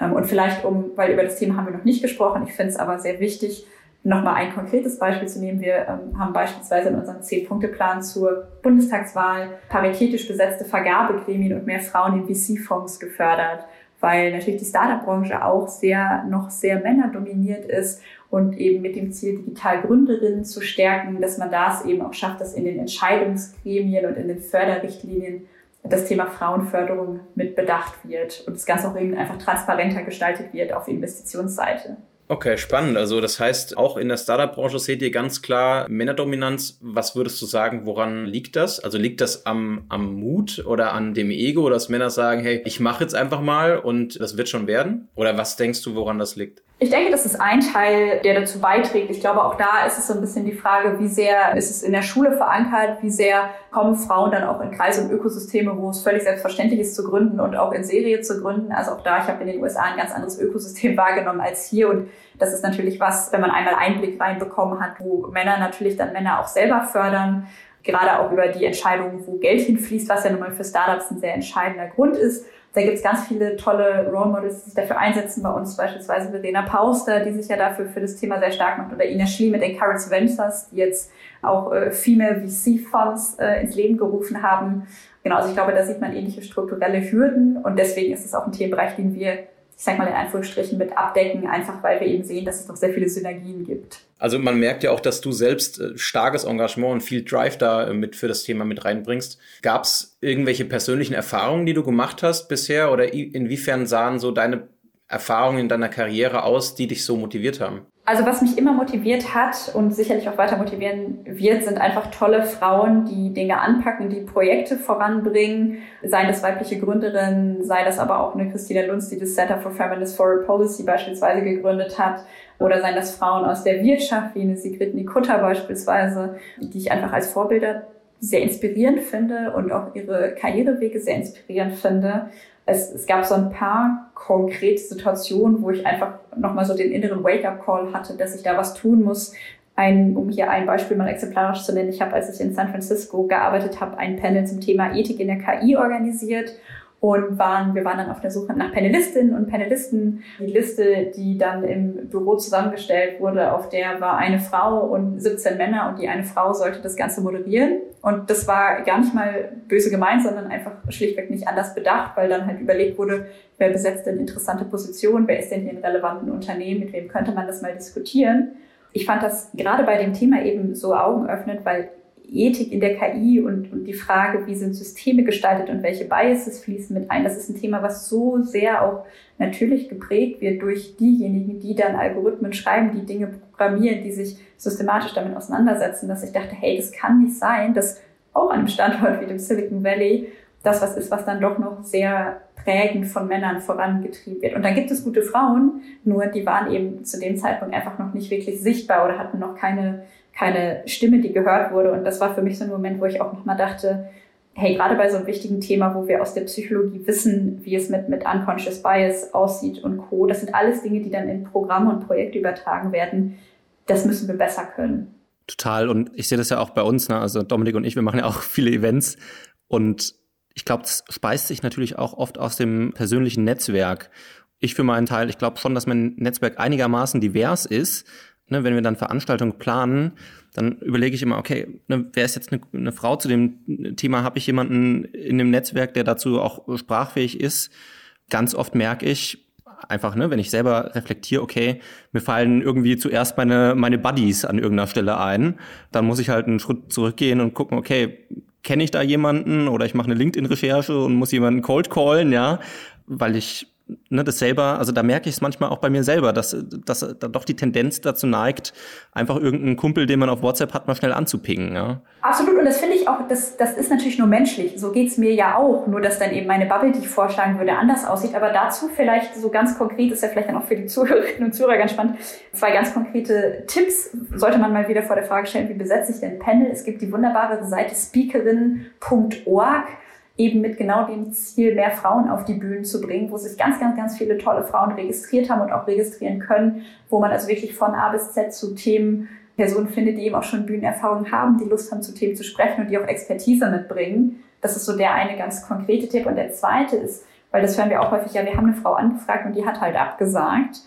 Ähm, und vielleicht um, weil über das Thema haben wir noch nicht gesprochen, ich finde es aber sehr wichtig, nochmal ein konkretes Beispiel zu nehmen. Wir ähm, haben beispielsweise in unserem Zehn-Punkte-Plan zur Bundestagswahl paritätisch besetzte Vergabegremien und mehr Frauen in VC-Fonds gefördert, weil natürlich die Startup-Branche auch sehr, noch sehr männerdominiert ist und eben mit dem Ziel, digital Gründerinnen zu stärken, dass man das eben auch schafft, dass in den Entscheidungsgremien und in den Förderrichtlinien das Thema Frauenförderung mit bedacht wird und das Ganze auch eben einfach transparenter gestaltet wird auf Investitionsseite. Okay, spannend. Also das heißt, auch in der Startup-Branche seht ihr ganz klar Männerdominanz. Was würdest du sagen, woran liegt das? Also liegt das am, am Mut oder an dem Ego, dass Männer sagen, hey, ich mache jetzt einfach mal und das wird schon werden? Oder was denkst du, woran das liegt? Ich denke, das ist ein Teil, der dazu beiträgt. Ich glaube, auch da ist es so ein bisschen die Frage, wie sehr ist es in der Schule verankert, wie sehr kommen Frauen dann auch in Kreise und Ökosysteme, wo es völlig selbstverständlich ist zu gründen und auch in Serie zu gründen. Also auch da, ich habe in den USA ein ganz anderes Ökosystem wahrgenommen als hier und das ist natürlich was, wenn man einmal Einblick reinbekommen hat, wo Männer natürlich dann Männer auch selber fördern, gerade auch über die Entscheidung, wo Geld hinfließt, was ja nun mal für Startups ein sehr entscheidender Grund ist da gibt es ganz viele tolle Role Models, die sich dafür einsetzen. Bei uns beispielsweise Verena Pauster, die sich ja dafür für das Thema sehr stark macht. Oder Ina Schlie mit Encourage Ventures, die jetzt auch äh, Female VC Funds äh, ins Leben gerufen haben. Genau, also ich glaube, da sieht man ähnliche strukturelle Hürden. Und deswegen ist es auch ein Themenbereich, den wir ich sag mal in Anführungsstrichen, mit abdecken, einfach weil wir eben sehen, dass es noch sehr viele Synergien gibt. Also man merkt ja auch, dass du selbst äh, starkes Engagement und viel Drive da äh, mit für das Thema mit reinbringst. Gab es irgendwelche persönlichen Erfahrungen, die du gemacht hast bisher oder inwiefern sahen so deine Erfahrungen in deiner Karriere aus, die dich so motiviert haben? Also was mich immer motiviert hat und sicherlich auch weiter motivieren wird, sind einfach tolle Frauen, die Dinge anpacken, die Projekte voranbringen, seien das weibliche Gründerinnen, sei das aber auch eine Christina Lunz, die das Center for Feminist Foreign Policy beispielsweise gegründet hat, oder seien das Frauen aus der Wirtschaft, wie eine Sigrid Nikutta beispielsweise, die ich einfach als Vorbilder sehr inspirierend finde und auch ihre Karrierewege sehr inspirierend finde es, es gab so ein paar konkrete Situationen, wo ich einfach nochmal so den inneren Wake-up-Call hatte, dass ich da was tun muss. Ein, um hier ein Beispiel mal exemplarisch zu nennen, ich habe, als ich in San Francisco gearbeitet habe, ein Panel zum Thema Ethik in der KI organisiert und waren, wir waren dann auf der Suche nach Panelistinnen und Panelisten. Die Liste, die dann im Büro zusammengestellt wurde, auf der war eine Frau und 17 Männer und die eine Frau sollte das Ganze moderieren. Und das war gar nicht mal böse gemeint, sondern einfach schlichtweg nicht anders bedacht, weil dann halt überlegt wurde, wer besetzt denn interessante Positionen, wer ist denn hier in relevanten Unternehmen, mit wem könnte man das mal diskutieren. Ich fand das gerade bei dem Thema eben so Augen öffnet, weil Ethik in der KI und, und die Frage, wie sind Systeme gestaltet und welche Biases fließen mit ein. Das ist ein Thema, was so sehr auch natürlich geprägt wird durch diejenigen, die dann Algorithmen schreiben, die Dinge programmieren, die sich systematisch damit auseinandersetzen, dass ich dachte, hey, das kann nicht sein, dass auch an einem Standort wie dem Silicon Valley das was ist, was dann doch noch sehr prägend von Männern vorangetrieben wird. Und dann gibt es gute Frauen, nur die waren eben zu dem Zeitpunkt einfach noch nicht wirklich sichtbar oder hatten noch keine keine Stimme, die gehört wurde. Und das war für mich so ein Moment, wo ich auch nochmal dachte, hey, gerade bei so einem wichtigen Thema, wo wir aus der Psychologie wissen, wie es mit, mit Unconscious Bias aussieht und Co., das sind alles Dinge, die dann in Programme und Projekte übertragen werden. Das müssen wir besser können. Total. Und ich sehe das ja auch bei uns, ne? also Dominik und ich, wir machen ja auch viele Events und ich glaube, das speist sich natürlich auch oft aus dem persönlichen Netzwerk. Ich für meinen Teil, ich glaube schon, dass mein Netzwerk einigermaßen divers ist, ne, wenn wir dann Veranstaltungen planen, dann überlege ich immer, okay, ne, wer ist jetzt eine, eine Frau zu dem Thema? Habe ich jemanden in dem Netzwerk, der dazu auch sprachfähig ist? Ganz oft merke ich, einfach, ne, wenn ich selber reflektiere, okay, mir fallen irgendwie zuerst meine, meine Buddies an irgendeiner Stelle ein, dann muss ich halt einen Schritt zurückgehen und gucken, okay, kenne ich da jemanden oder ich mache eine LinkedIn-Recherche und muss jemanden cold callen, ja, weil ich ne, das selber, also da merke ich es manchmal auch bei mir selber, dass, dass da doch die Tendenz dazu neigt, einfach irgendeinen Kumpel, den man auf WhatsApp hat, mal schnell anzupingen. Ja? Absolut, und das finde ich auch, das, das ist natürlich nur menschlich. So geht's mir ja auch, nur dass dann eben meine Bubble, die ich vorschlagen würde, anders aussieht. Aber dazu vielleicht so ganz konkret, ist ja vielleicht dann auch für die Zuhörerinnen und Zuhörer ganz spannend, zwei ganz konkrete Tipps sollte man mal wieder vor der Frage stellen, wie besetze ich denn Panel? Es gibt die wunderbare Seite speakerin.org eben mit genau dem Ziel, mehr Frauen auf die Bühnen zu bringen, wo sich ganz, ganz, ganz viele tolle Frauen registriert haben und auch registrieren können, wo man also wirklich von A bis Z zu Themen Personen findet, die eben auch schon Bühnenerfahrung haben, die Lust haben, zu Themen zu sprechen und die auch Expertise mitbringen. Das ist so der eine ganz konkrete Tipp. Und der zweite ist, weil das hören wir auch häufig, ja, wir haben eine Frau angefragt und die hat halt abgesagt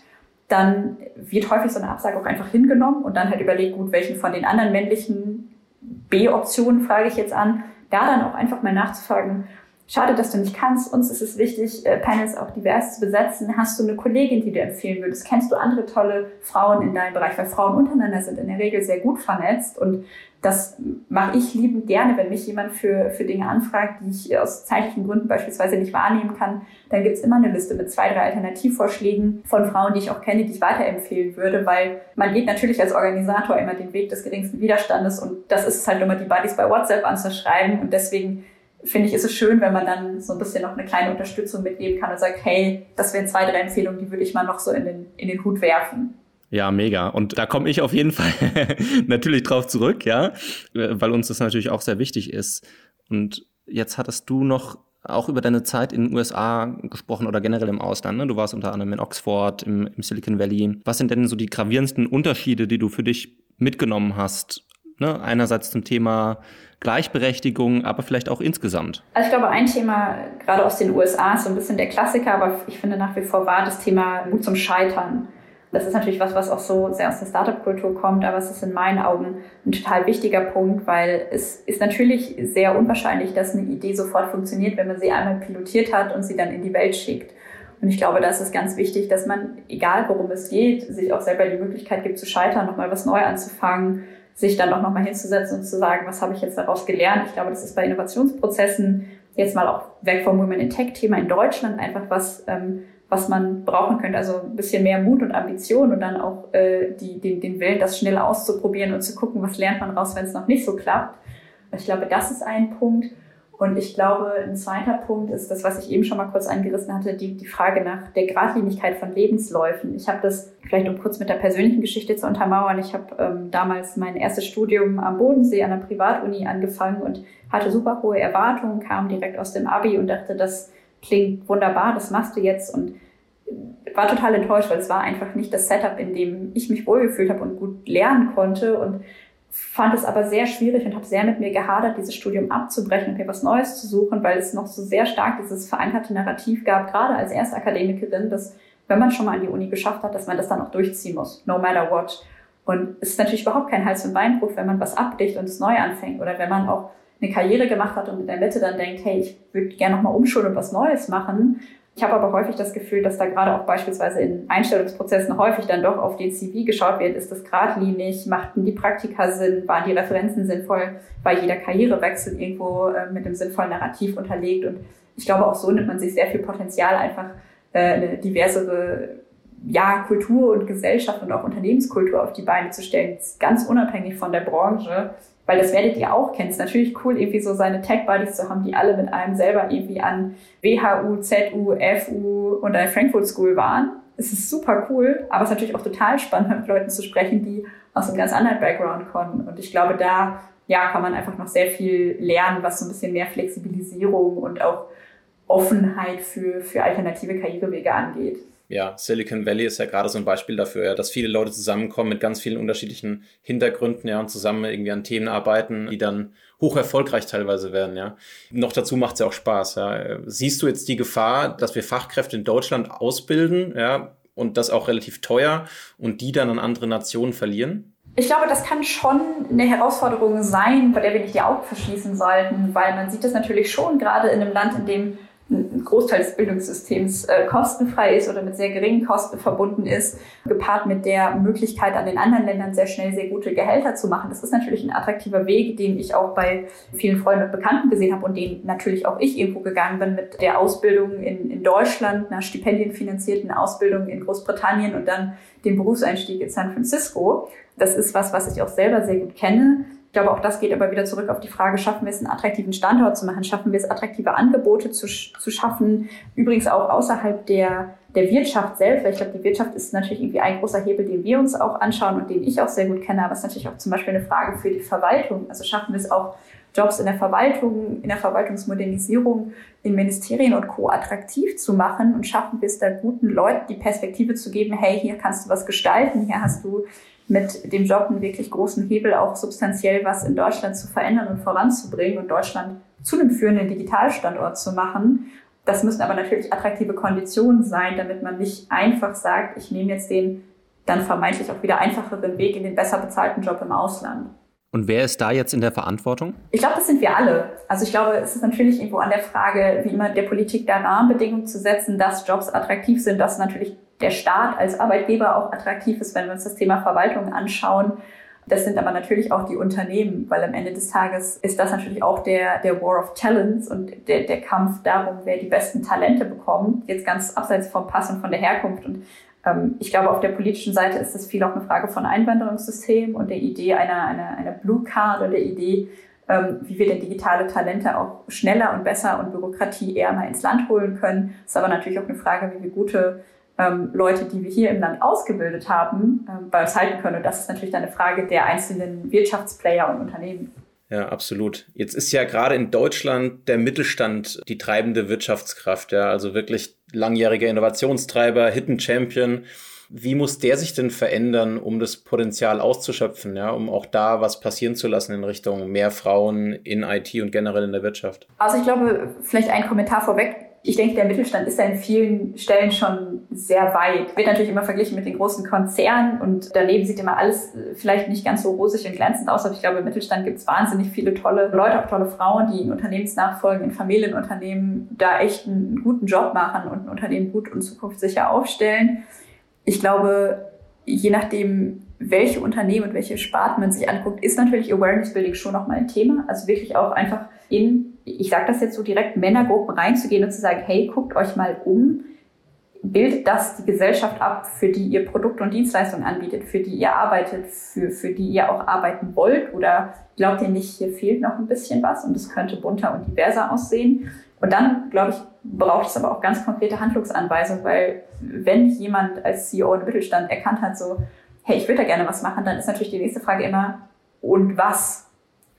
dann wird häufig so eine Absage auch einfach hingenommen und dann halt überlegt, gut, welchen von den anderen männlichen B-Optionen frage ich jetzt an, da dann auch einfach mal nachzufragen, schade, dass du nicht kannst, uns ist es wichtig, äh, Panels auch divers zu besetzen. Hast du eine Kollegin, die du empfehlen würdest? Kennst du andere tolle Frauen in deinem Bereich? Weil Frauen untereinander sind in der Regel sehr gut vernetzt und das mache ich liebend gerne, wenn mich jemand für, für Dinge anfragt, die ich aus zeitlichen Gründen beispielsweise nicht wahrnehmen kann. Dann gibt es immer eine Liste mit zwei, drei Alternativvorschlägen von Frauen, die ich auch kenne, die ich weiterempfehlen würde, weil man geht natürlich als Organisator immer den Weg des geringsten Widerstandes und das ist halt immer, die Buddies bei WhatsApp anzuschreiben und deswegen finde ich, ist es schön, wenn man dann so ein bisschen noch eine kleine Unterstützung mitgeben kann und sagt, hey, das wären zwei, drei Empfehlungen, die würde ich mal noch so in den, in den Hut werfen. Ja, mega. Und da komme ich auf jeden Fall natürlich drauf zurück, ja, weil uns das natürlich auch sehr wichtig ist. Und jetzt hattest du noch auch über deine Zeit in den USA gesprochen oder generell im Ausland. Ne? Du warst unter anderem in Oxford, im, im Silicon Valley. Was sind denn so die gravierendsten Unterschiede, die du für dich mitgenommen hast? Ne? Einerseits zum Thema Gleichberechtigung, aber vielleicht auch insgesamt? Also ich glaube, ein Thema gerade aus den USA ist so ein bisschen der Klassiker, aber ich finde nach wie vor war das Thema Mut zum Scheitern. Das ist natürlich was, was auch so sehr aus der Startup-Kultur kommt, aber es ist in meinen Augen ein total wichtiger Punkt, weil es ist natürlich sehr unwahrscheinlich, dass eine Idee sofort funktioniert, wenn man sie einmal pilotiert hat und sie dann in die Welt schickt. Und ich glaube, da ist es ganz wichtig, dass man, egal worum es geht, sich auch selber die Möglichkeit gibt zu scheitern, nochmal was neu anzufangen, sich dann auch nochmal hinzusetzen und zu sagen, was habe ich jetzt daraus gelernt. Ich glaube, das ist bei Innovationsprozessen jetzt mal auch weg vom Women in Tech-Thema in Deutschland einfach was, ähm, was man brauchen könnte. Also ein bisschen mehr Mut und Ambition und dann auch äh, die, den, den Willen, das schnell auszuprobieren und zu gucken, was lernt man raus, wenn es noch nicht so klappt. Ich glaube, das ist ein Punkt. Und ich glaube, ein zweiter Punkt ist das, was ich eben schon mal kurz angerissen hatte, die, die Frage nach der Gradlinigkeit von Lebensläufen. Ich habe das vielleicht, um kurz mit der persönlichen Geschichte zu untermauern, ich habe ähm, damals mein erstes Studium am Bodensee an der Privatuni angefangen und hatte super hohe Erwartungen, kam direkt aus dem Abi und dachte, das klingt wunderbar, das machst du jetzt und war total enttäuscht, weil es war einfach nicht das Setup, in dem ich mich wohlgefühlt habe und gut lernen konnte und fand es aber sehr schwierig und habe sehr mit mir gehadert, dieses Studium abzubrechen und mir was Neues zu suchen, weil es noch so sehr stark dieses verankerte Narrativ gab, gerade als Erstakademikerin, dass wenn man schon mal an die Uni geschafft hat, dass man das dann auch durchziehen muss, no matter what. Und es ist natürlich überhaupt kein Hals- und Beinbruch, wenn man was abbricht und es neu anfängt oder wenn man auch eine Karriere gemacht hat und in der Mitte dann denkt, hey, ich würde gerne nochmal umschulen und was Neues machen. Ich habe aber häufig das Gefühl, dass da gerade auch beispielsweise in Einstellungsprozessen häufig dann doch auf den CV geschaut wird, ist das geradlinig, machten die Praktika Sinn, waren die Referenzen sinnvoll, war jeder Karrierewechsel irgendwo äh, mit einem sinnvollen Narrativ unterlegt. Und ich glaube, auch so nimmt man sich sehr viel Potenzial, einfach äh, eine diversere ja, Kultur und Gesellschaft und auch Unternehmenskultur auf die Beine zu stellen, ganz unabhängig von der Branche weil das werdet ihr auch kennen. Es ist natürlich cool, irgendwie so seine Tech-Buddies zu haben, die alle mit einem selber irgendwie an WHU, ZU, FU und der Frankfurt School waren. Es ist super cool, aber es ist natürlich auch total spannend, mit Leuten zu sprechen, die aus einem ganz anderen Background kommen. Und ich glaube, da ja, kann man einfach noch sehr viel lernen, was so ein bisschen mehr Flexibilisierung und auch Offenheit für, für alternative Karrierewege angeht ja, Silicon Valley ist ja gerade so ein Beispiel dafür, ja, dass viele Leute zusammenkommen mit ganz vielen unterschiedlichen Hintergründen, ja, und zusammen irgendwie an Themen arbeiten, die dann hoch erfolgreich teilweise werden, ja. Noch dazu macht es ja auch Spaß, ja. Siehst du jetzt die Gefahr, dass wir Fachkräfte in Deutschland ausbilden, ja, und das auch relativ teuer und die dann an andere Nationen verlieren? Ich glaube, das kann schon eine Herausforderung sein, bei der wir nicht die Augen verschließen sollten, weil man sieht das natürlich schon gerade in einem Land, in dem ein Großteil des Bildungssystems äh, kostenfrei ist oder mit sehr geringen Kosten verbunden ist, gepaart mit der Möglichkeit, an den anderen Ländern sehr schnell sehr gute Gehälter zu machen. Das ist natürlich ein attraktiver Weg, den ich auch bei vielen Freunden und Bekannten gesehen habe und den natürlich auch ich irgendwo gegangen bin mit der Ausbildung in, in Deutschland, einer stipendienfinanzierten Ausbildung in Großbritannien und dann dem Berufseinstieg in San Francisco. Das ist was, was ich auch selber sehr gut kenne ich glaube, auch das geht aber wieder zurück auf die Frage, schaffen wir es, einen attraktiven Standort zu machen? Schaffen wir es, attraktive Angebote zu, zu schaffen? Übrigens auch außerhalb der, der Wirtschaft selbst, weil ich glaube, die Wirtschaft ist natürlich irgendwie ein großer Hebel, den wir uns auch anschauen und den ich auch sehr gut kenne, aber es ist natürlich auch zum Beispiel eine Frage für die Verwaltung. Also schaffen wir es auch, Jobs in der Verwaltung, in der Verwaltungsmodernisierung, in Ministerien und Co. attraktiv zu machen und schaffen wir es da guten Leuten die Perspektive zu geben, hey, hier kannst du was gestalten, hier hast du mit dem Job einen wirklich großen Hebel auch substanziell was in Deutschland zu verändern und voranzubringen und Deutschland zu einem führenden Digitalstandort zu machen. Das müssen aber natürlich attraktive Konditionen sein, damit man nicht einfach sagt, ich nehme jetzt den dann vermeintlich auch wieder einfacheren Weg in den besser bezahlten Job im Ausland. Und wer ist da jetzt in der Verantwortung? Ich glaube, das sind wir alle. Also ich glaube, es ist natürlich irgendwo an der Frage, wie immer der Politik da Rahmenbedingungen zu setzen, dass Jobs attraktiv sind, dass natürlich der Staat als Arbeitgeber auch attraktiv ist, wenn wir uns das Thema Verwaltung anschauen. Das sind aber natürlich auch die Unternehmen, weil am Ende des Tages ist das natürlich auch der, der War of Talents und der, der Kampf darum, wer die besten Talente bekommt, jetzt ganz abseits vom Pass und von der Herkunft. Und ähm, ich glaube, auf der politischen Seite ist das viel auch eine Frage von Einwanderungssystem und der Idee einer, einer, einer Blue Card und der Idee, ähm, wie wir denn digitale Talente auch schneller und besser und bürokratieärmer ins Land holen können. Es ist aber natürlich auch eine Frage, wie wir gute ähm, Leute, die wir hier im Land ausgebildet haben, bei uns halten können. Und das ist natürlich dann eine Frage der einzelnen Wirtschaftsplayer und Unternehmen. Ja, absolut. Jetzt ist ja gerade in Deutschland der Mittelstand die treibende Wirtschaftskraft, ja, also wirklich langjähriger Innovationstreiber, Hidden Champion. Wie muss der sich denn verändern, um das Potenzial auszuschöpfen, ja, um auch da was passieren zu lassen in Richtung mehr Frauen in IT und generell in der Wirtschaft? Also ich glaube, vielleicht ein Kommentar vorweg ich denke, der Mittelstand ist ja in vielen Stellen schon sehr weit. Wird natürlich immer verglichen mit den großen Konzernen und daneben sieht immer alles äh, vielleicht nicht ganz so rosig und glänzend aus, aber ich glaube, im Mittelstand gibt es wahnsinnig viele tolle Leute, auch tolle Frauen, die in Unternehmensnachfolgen, in Familienunternehmen da echt einen guten Job machen und ein Unternehmen gut und zukunftssicher aufstellen. Ich glaube, je nachdem, welche Unternehmen und welche Sparten man sich anguckt, ist natürlich Awareness Building schon nochmal ein Thema. Also wirklich auch einfach in ich sage das jetzt so direkt, Männergruppen reinzugehen und zu sagen, hey, guckt euch mal um, bildet das die Gesellschaft ab, für die ihr Produkte und Dienstleistungen anbietet, für die ihr arbeitet, für, für die ihr auch arbeiten wollt? Oder glaubt ihr nicht, hier fehlt noch ein bisschen was und es könnte bunter und diverser aussehen? Und dann, glaube ich, braucht es aber auch ganz konkrete Handlungsanweisungen, weil wenn jemand als CEO im Mittelstand erkannt hat, so, hey, ich würde da gerne was machen, dann ist natürlich die nächste Frage immer, und was?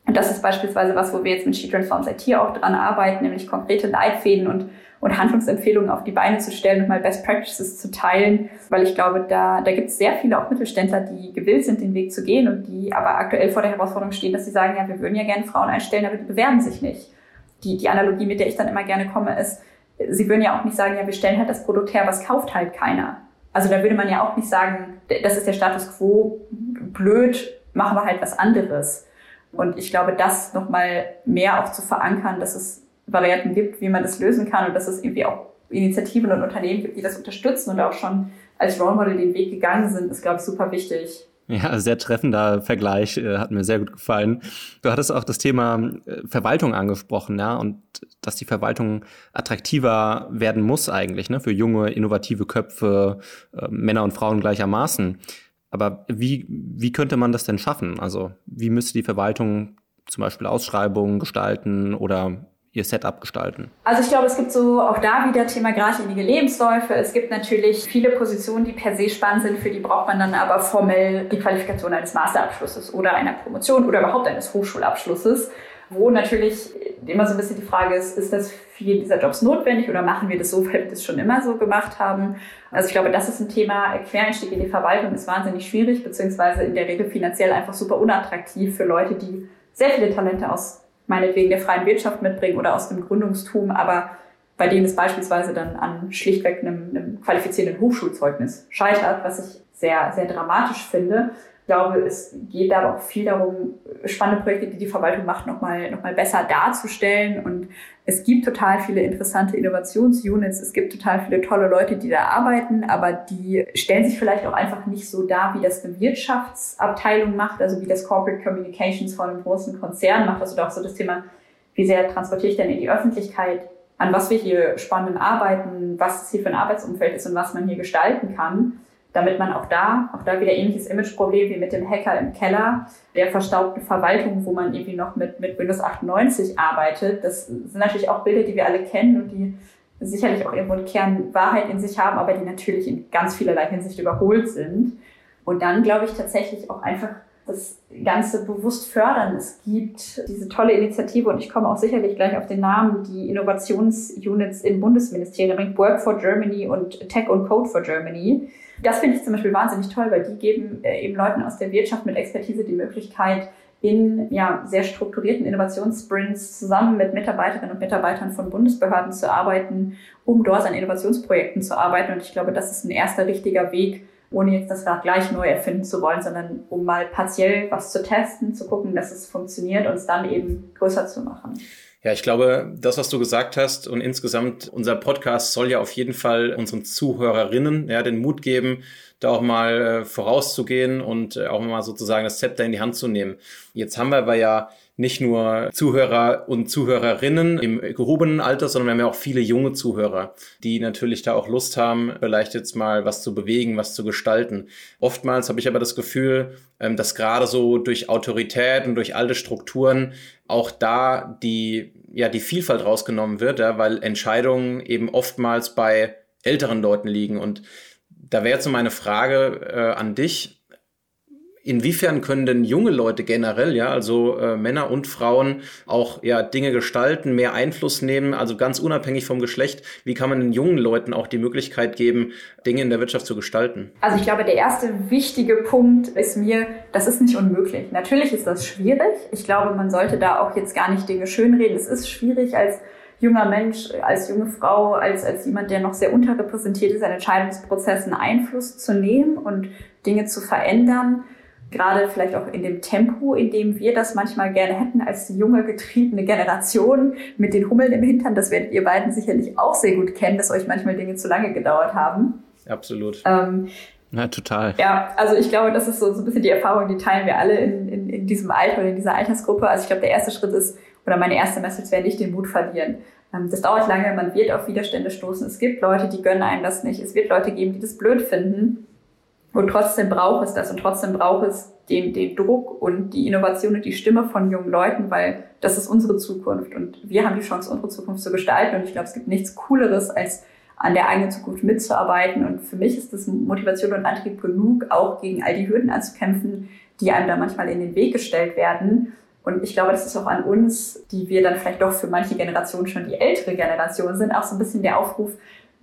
Und das ist beispielsweise was, wo wir jetzt mit She Transforms IT auch dran arbeiten, nämlich konkrete Leitfäden und, und Handlungsempfehlungen auf die Beine zu stellen und mal Best Practices zu teilen, weil ich glaube, da, da gibt es sehr viele auch Mittelständler, die gewillt sind, den Weg zu gehen und die aber aktuell vor der Herausforderung stehen, dass sie sagen, ja, wir würden ja gerne Frauen einstellen, aber die bewerben sich nicht. Die, die Analogie, mit der ich dann immer gerne komme, ist, sie würden ja auch nicht sagen, ja, wir stellen halt das Produkt her, was kauft halt keiner. Also da würde man ja auch nicht sagen, das ist der Status quo, blöd, machen wir halt was anderes und ich glaube, das nochmal mehr auch zu verankern, dass es Varianten gibt, wie man das lösen kann und dass es irgendwie auch Initiativen und Unternehmen gibt, die das unterstützen und auch schon als Role Model den Weg gegangen sind, ist, glaube ich, super wichtig. Ja, sehr treffender Vergleich, äh, hat mir sehr gut gefallen. Du hattest auch das Thema äh, Verwaltung angesprochen, ja, und dass die Verwaltung attraktiver werden muss eigentlich, ne, für junge, innovative Köpfe, äh, Männer und Frauen gleichermaßen. Aber wie, wie könnte man das denn schaffen? Also wie müsste die Verwaltung zum Beispiel Ausschreibungen gestalten oder ihr Setup gestalten? Also ich glaube, es gibt so auch da wieder Thema geradlinige Lebensläufe. Es gibt natürlich viele Positionen, die per se spannend sind, für die braucht man dann aber formell die Qualifikation eines Masterabschlusses oder einer Promotion oder überhaupt eines Hochschulabschlusses wo natürlich immer so ein bisschen die Frage ist, ist das für jeden dieser Jobs notwendig oder machen wir das so, weil wir das schon immer so gemacht haben? Also ich glaube, das ist ein Thema, Quereinstieg in die Verwaltung ist wahnsinnig schwierig, beziehungsweise in der Regel finanziell einfach super unattraktiv für Leute, die sehr viele Talente aus meinetwegen der freien Wirtschaft mitbringen oder aus dem Gründungstum, aber bei denen es beispielsweise dann an schlichtweg einem, einem qualifizierenden Hochschulzeugnis scheitert, was ich sehr, sehr dramatisch finde. Ich glaube, es geht da aber auch viel darum, spannende Projekte, die die Verwaltung macht, nochmal noch mal besser darzustellen. Und es gibt total viele interessante Innovationsunits. Es gibt total viele tolle Leute, die da arbeiten, aber die stellen sich vielleicht auch einfach nicht so dar, wie das eine Wirtschaftsabteilung macht, also wie das Corporate Communications von einem großen Konzern macht. Also auch so das Thema, wie sehr transportiere ich denn in die Öffentlichkeit, an was wir hier spannend arbeiten, was es hier für ein Arbeitsumfeld ist und was man hier gestalten kann damit man auch da, auch da wieder ähnliches Imageproblem wie mit dem Hacker im Keller, der verstaubten Verwaltung, wo man irgendwie noch mit, mit Windows 98 arbeitet. Das sind natürlich auch Bilder, die wir alle kennen und die sicherlich auch irgendwo einen Kern Wahrheit in sich haben, aber die natürlich in ganz vielerlei Hinsicht überholt sind. Und dann glaube ich tatsächlich auch einfach das Ganze bewusst fördern. Es gibt diese tolle Initiative und ich komme auch sicherlich gleich auf den Namen, die Innovationsunits im Bundesministerium, Work for Germany und Tech und Code for Germany das finde ich zum Beispiel wahnsinnig toll, weil die geben äh, eben Leuten aus der Wirtschaft mit Expertise die Möglichkeit, in ja, sehr strukturierten Innovationssprints zusammen mit Mitarbeiterinnen und Mitarbeitern von Bundesbehörden zu arbeiten, um dort an Innovationsprojekten zu arbeiten. Und ich glaube, das ist ein erster richtiger Weg, ohne jetzt das Rad gleich neu erfinden zu wollen, sondern um mal partiell was zu testen, zu gucken, dass es funktioniert und es dann eben größer zu machen. Ja, ich glaube, das, was du gesagt hast und insgesamt unser Podcast soll ja auf jeden Fall unseren Zuhörerinnen ja den Mut geben, da auch mal äh, vorauszugehen und äh, auch mal sozusagen das Zepter in die Hand zu nehmen. Jetzt haben wir aber ja nicht nur Zuhörer und Zuhörerinnen im gehobenen Alter, sondern wir haben ja auch viele junge Zuhörer, die natürlich da auch Lust haben, vielleicht jetzt mal was zu bewegen, was zu gestalten. Oftmals habe ich aber das Gefühl, ähm, dass gerade so durch Autorität und durch alte Strukturen auch da die, ja, die Vielfalt rausgenommen wird, ja, weil Entscheidungen eben oftmals bei älteren Leuten liegen. Und da wäre jetzt so meine Frage äh, an dich. Inwiefern können denn junge Leute generell, ja, also äh, Männer und Frauen auch ja Dinge gestalten, mehr Einfluss nehmen, also ganz unabhängig vom Geschlecht? Wie kann man den jungen Leuten auch die Möglichkeit geben, Dinge in der Wirtschaft zu gestalten? Also ich glaube, der erste wichtige Punkt ist mir, das ist nicht unmöglich. Natürlich ist das schwierig. Ich glaube, man sollte da auch jetzt gar nicht Dinge schönreden. Es ist schwierig als junger Mensch, als junge Frau, als, als jemand, der noch sehr unterrepräsentiert ist, an Entscheidungsprozessen Einfluss zu nehmen und Dinge zu verändern gerade vielleicht auch in dem Tempo, in dem wir das manchmal gerne hätten als die junge, getriebene Generation mit den Hummeln im Hintern. Das werdet ihr beiden sicherlich auch sehr gut kennen, dass euch manchmal Dinge zu lange gedauert haben. Absolut. Ähm, ja, total. Ja, also ich glaube, das ist so, so ein bisschen die Erfahrung, die teilen wir alle in, in, in diesem Alter oder in dieser Altersgruppe. Also ich glaube, der erste Schritt ist, oder meine erste Message wäre nicht den Mut verlieren. Ähm, das dauert lange, man wird auf Widerstände stoßen. Es gibt Leute, die gönnen einem das nicht. Es wird Leute geben, die das blöd finden. Und trotzdem braucht es das und trotzdem braucht es den, den Druck und die Innovation und die Stimme von jungen Leuten, weil das ist unsere Zukunft und wir haben die Chance, unsere Zukunft zu gestalten. Und ich glaube, es gibt nichts Cooleres, als an der eigenen Zukunft mitzuarbeiten. Und für mich ist das Motivation und Antrieb genug, auch gegen all die Hürden anzukämpfen, die einem da manchmal in den Weg gestellt werden. Und ich glaube, das ist auch an uns, die wir dann vielleicht doch für manche Generationen schon die ältere Generation sind, auch so ein bisschen der Aufruf,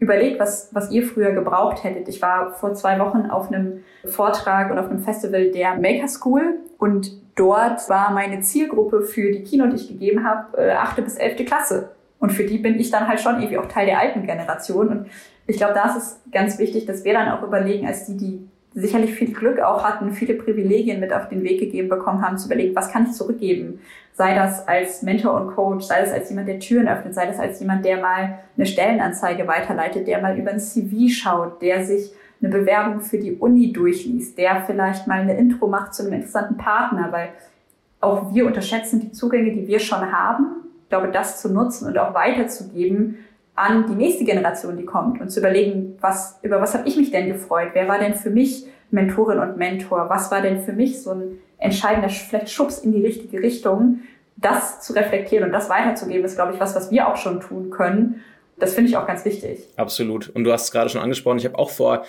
überlegt, was, was ihr früher gebraucht hättet. Ich war vor zwei Wochen auf einem Vortrag und auf einem Festival der Maker School und dort war meine Zielgruppe für die Kino, die ich gegeben habe, äh, achte bis elfte Klasse. Und für die bin ich dann halt schon irgendwie auch Teil der alten Generation. Und ich glaube, da ist es ganz wichtig, dass wir dann auch überlegen, als die, die sicherlich viel Glück auch hatten, viele Privilegien mit auf den Weg gegeben bekommen haben, zu überlegen, was kann ich zurückgeben? Sei das als Mentor und Coach, sei das als jemand, der Türen öffnet, sei das als jemand, der mal eine Stellenanzeige weiterleitet, der mal über ein CV schaut, der sich eine Bewerbung für die Uni durchliest, der vielleicht mal eine Intro macht zu einem interessanten Partner, weil auch wir unterschätzen die Zugänge, die wir schon haben. Ich glaube, das zu nutzen und auch weiterzugeben, an die nächste Generation, die kommt und zu überlegen, was, über was habe ich mich denn gefreut? Wer war denn für mich Mentorin und Mentor? Was war denn für mich so ein entscheidender vielleicht Schubs in die richtige Richtung? Das zu reflektieren und das weiterzugeben, ist, glaube ich, was, was wir auch schon tun können. Das finde ich auch ganz wichtig. Absolut. Und du hast es gerade schon angesprochen. Ich habe auch vor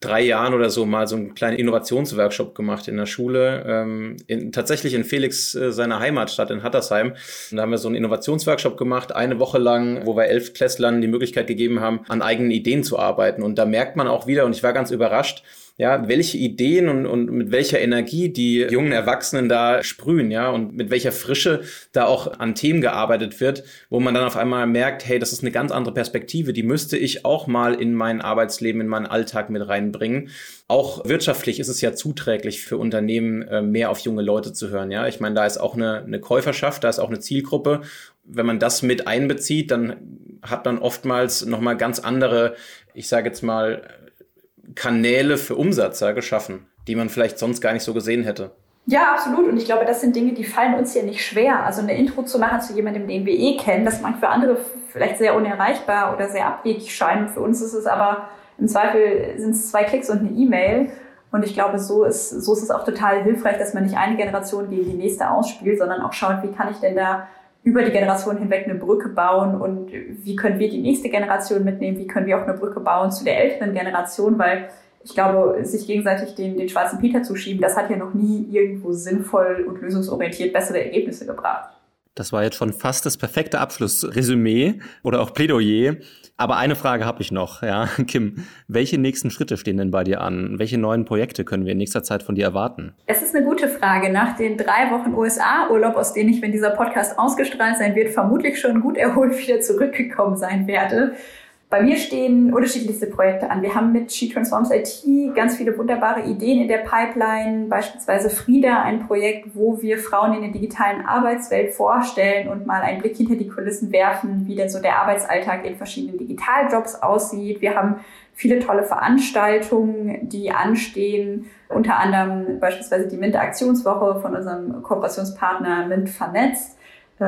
drei Jahren oder so mal so einen kleinen Innovationsworkshop gemacht in der Schule, ähm, in, tatsächlich in Felix äh, seiner Heimatstadt in Hattersheim. Und da haben wir so einen Innovationsworkshop gemacht, eine Woche lang, wo wir elf Klässlern die Möglichkeit gegeben haben, an eigenen Ideen zu arbeiten. Und da merkt man auch wieder, und ich war ganz überrascht, ja, welche Ideen und, und mit welcher Energie die jungen Erwachsenen da sprühen, ja, und mit welcher Frische da auch an Themen gearbeitet wird, wo man dann auf einmal merkt, hey, das ist eine ganz andere Perspektive, die müsste ich auch mal in mein Arbeitsleben, in meinen Alltag mit reinbringen. Auch wirtschaftlich ist es ja zuträglich für Unternehmen, äh, mehr auf junge Leute zu hören, ja. Ich meine, da ist auch eine, eine Käuferschaft, da ist auch eine Zielgruppe. Wenn man das mit einbezieht, dann hat man oftmals nochmal ganz andere, ich sage jetzt mal, Kanäle für Umsatzer geschaffen, die man vielleicht sonst gar nicht so gesehen hätte. Ja, absolut. Und ich glaube, das sind Dinge, die fallen uns hier nicht schwer. Also eine Intro zu machen zu jemandem, den wir eh kennen, das mag für andere vielleicht sehr unerreichbar oder sehr abwegig scheinen. Für uns ist es aber im Zweifel sind es zwei Klicks und eine E-Mail. Und ich glaube, so ist, so ist es auch total hilfreich, dass man nicht eine Generation gegen die nächste ausspielt, sondern auch schaut, wie kann ich denn da über die Generation hinweg eine Brücke bauen und wie können wir die nächste Generation mitnehmen, wie können wir auch eine Brücke bauen zu der älteren Generation, weil ich glaube, sich gegenseitig den, den schwarzen Peter zuschieben, das hat ja noch nie irgendwo sinnvoll und lösungsorientiert bessere Ergebnisse gebracht. Das war jetzt schon fast das perfekte Abschlussresümee oder auch Plädoyer. Aber eine Frage habe ich noch, ja, Kim. Welche nächsten Schritte stehen denn bei dir an? Welche neuen Projekte können wir in nächster Zeit von dir erwarten? Es ist eine gute Frage. Nach den drei Wochen USA-Urlaub, aus denen ich, wenn dieser Podcast ausgestrahlt sein wird, vermutlich schon gut erholt wieder zurückgekommen sein werde, bei mir stehen unterschiedlichste Projekte an. Wir haben mit She Transforms IT ganz viele wunderbare Ideen in der Pipeline, beispielsweise Frieda, ein Projekt, wo wir Frauen in der digitalen Arbeitswelt vorstellen und mal einen Blick hinter die Kulissen werfen, wie denn so der Arbeitsalltag in verschiedenen Digitaljobs aussieht. Wir haben viele tolle Veranstaltungen, die anstehen, unter anderem beispielsweise die MINT-Aktionswoche von unserem Kooperationspartner MINT vernetzt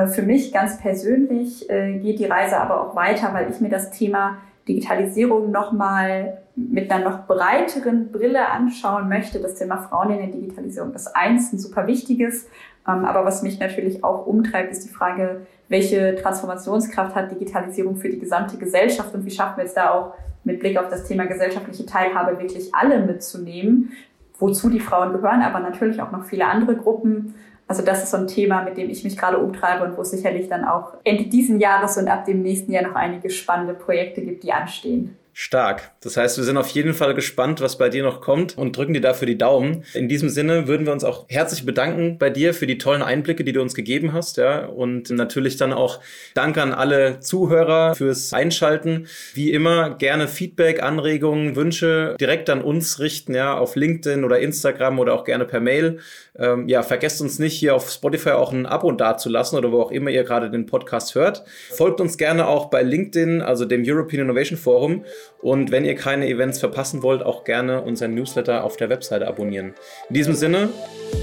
für mich ganz persönlich äh, geht die Reise aber auch weiter, weil ich mir das Thema Digitalisierung nochmal mit einer noch breiteren Brille anschauen möchte. Das Thema Frauen in der Digitalisierung ist eins, ein super wichtiges. Ähm, aber was mich natürlich auch umtreibt, ist die Frage, welche Transformationskraft hat Digitalisierung für die gesamte Gesellschaft und wie schaffen wir es da auch mit Blick auf das Thema gesellschaftliche Teilhabe wirklich alle mitzunehmen, wozu die Frauen gehören, aber natürlich auch noch viele andere Gruppen. Also das ist so ein Thema, mit dem ich mich gerade umtreibe und wo es sicherlich dann auch Ende diesen Jahres und ab dem nächsten Jahr noch einige spannende Projekte gibt, die anstehen. Stark. Das heißt, wir sind auf jeden Fall gespannt, was bei dir noch kommt und drücken dir dafür die Daumen. In diesem Sinne würden wir uns auch herzlich bedanken bei dir für die tollen Einblicke, die du uns gegeben hast, ja. Und natürlich dann auch Danke an alle Zuhörer fürs Einschalten. Wie immer gerne Feedback, Anregungen, Wünsche direkt an uns richten, ja, auf LinkedIn oder Instagram oder auch gerne per Mail. Ähm, ja, vergesst uns nicht, hier auf Spotify auch ein Abo dazulassen oder wo auch immer ihr gerade den Podcast hört. Folgt uns gerne auch bei LinkedIn, also dem European Innovation Forum. Und wenn ihr keine Events verpassen wollt, auch gerne unseren Newsletter auf der Webseite abonnieren. In diesem Sinne,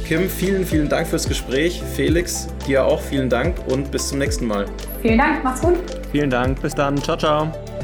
Kim, vielen, vielen Dank fürs Gespräch. Felix, dir auch vielen Dank und bis zum nächsten Mal. Vielen Dank, macht's gut. Vielen Dank, bis dann. Ciao, ciao.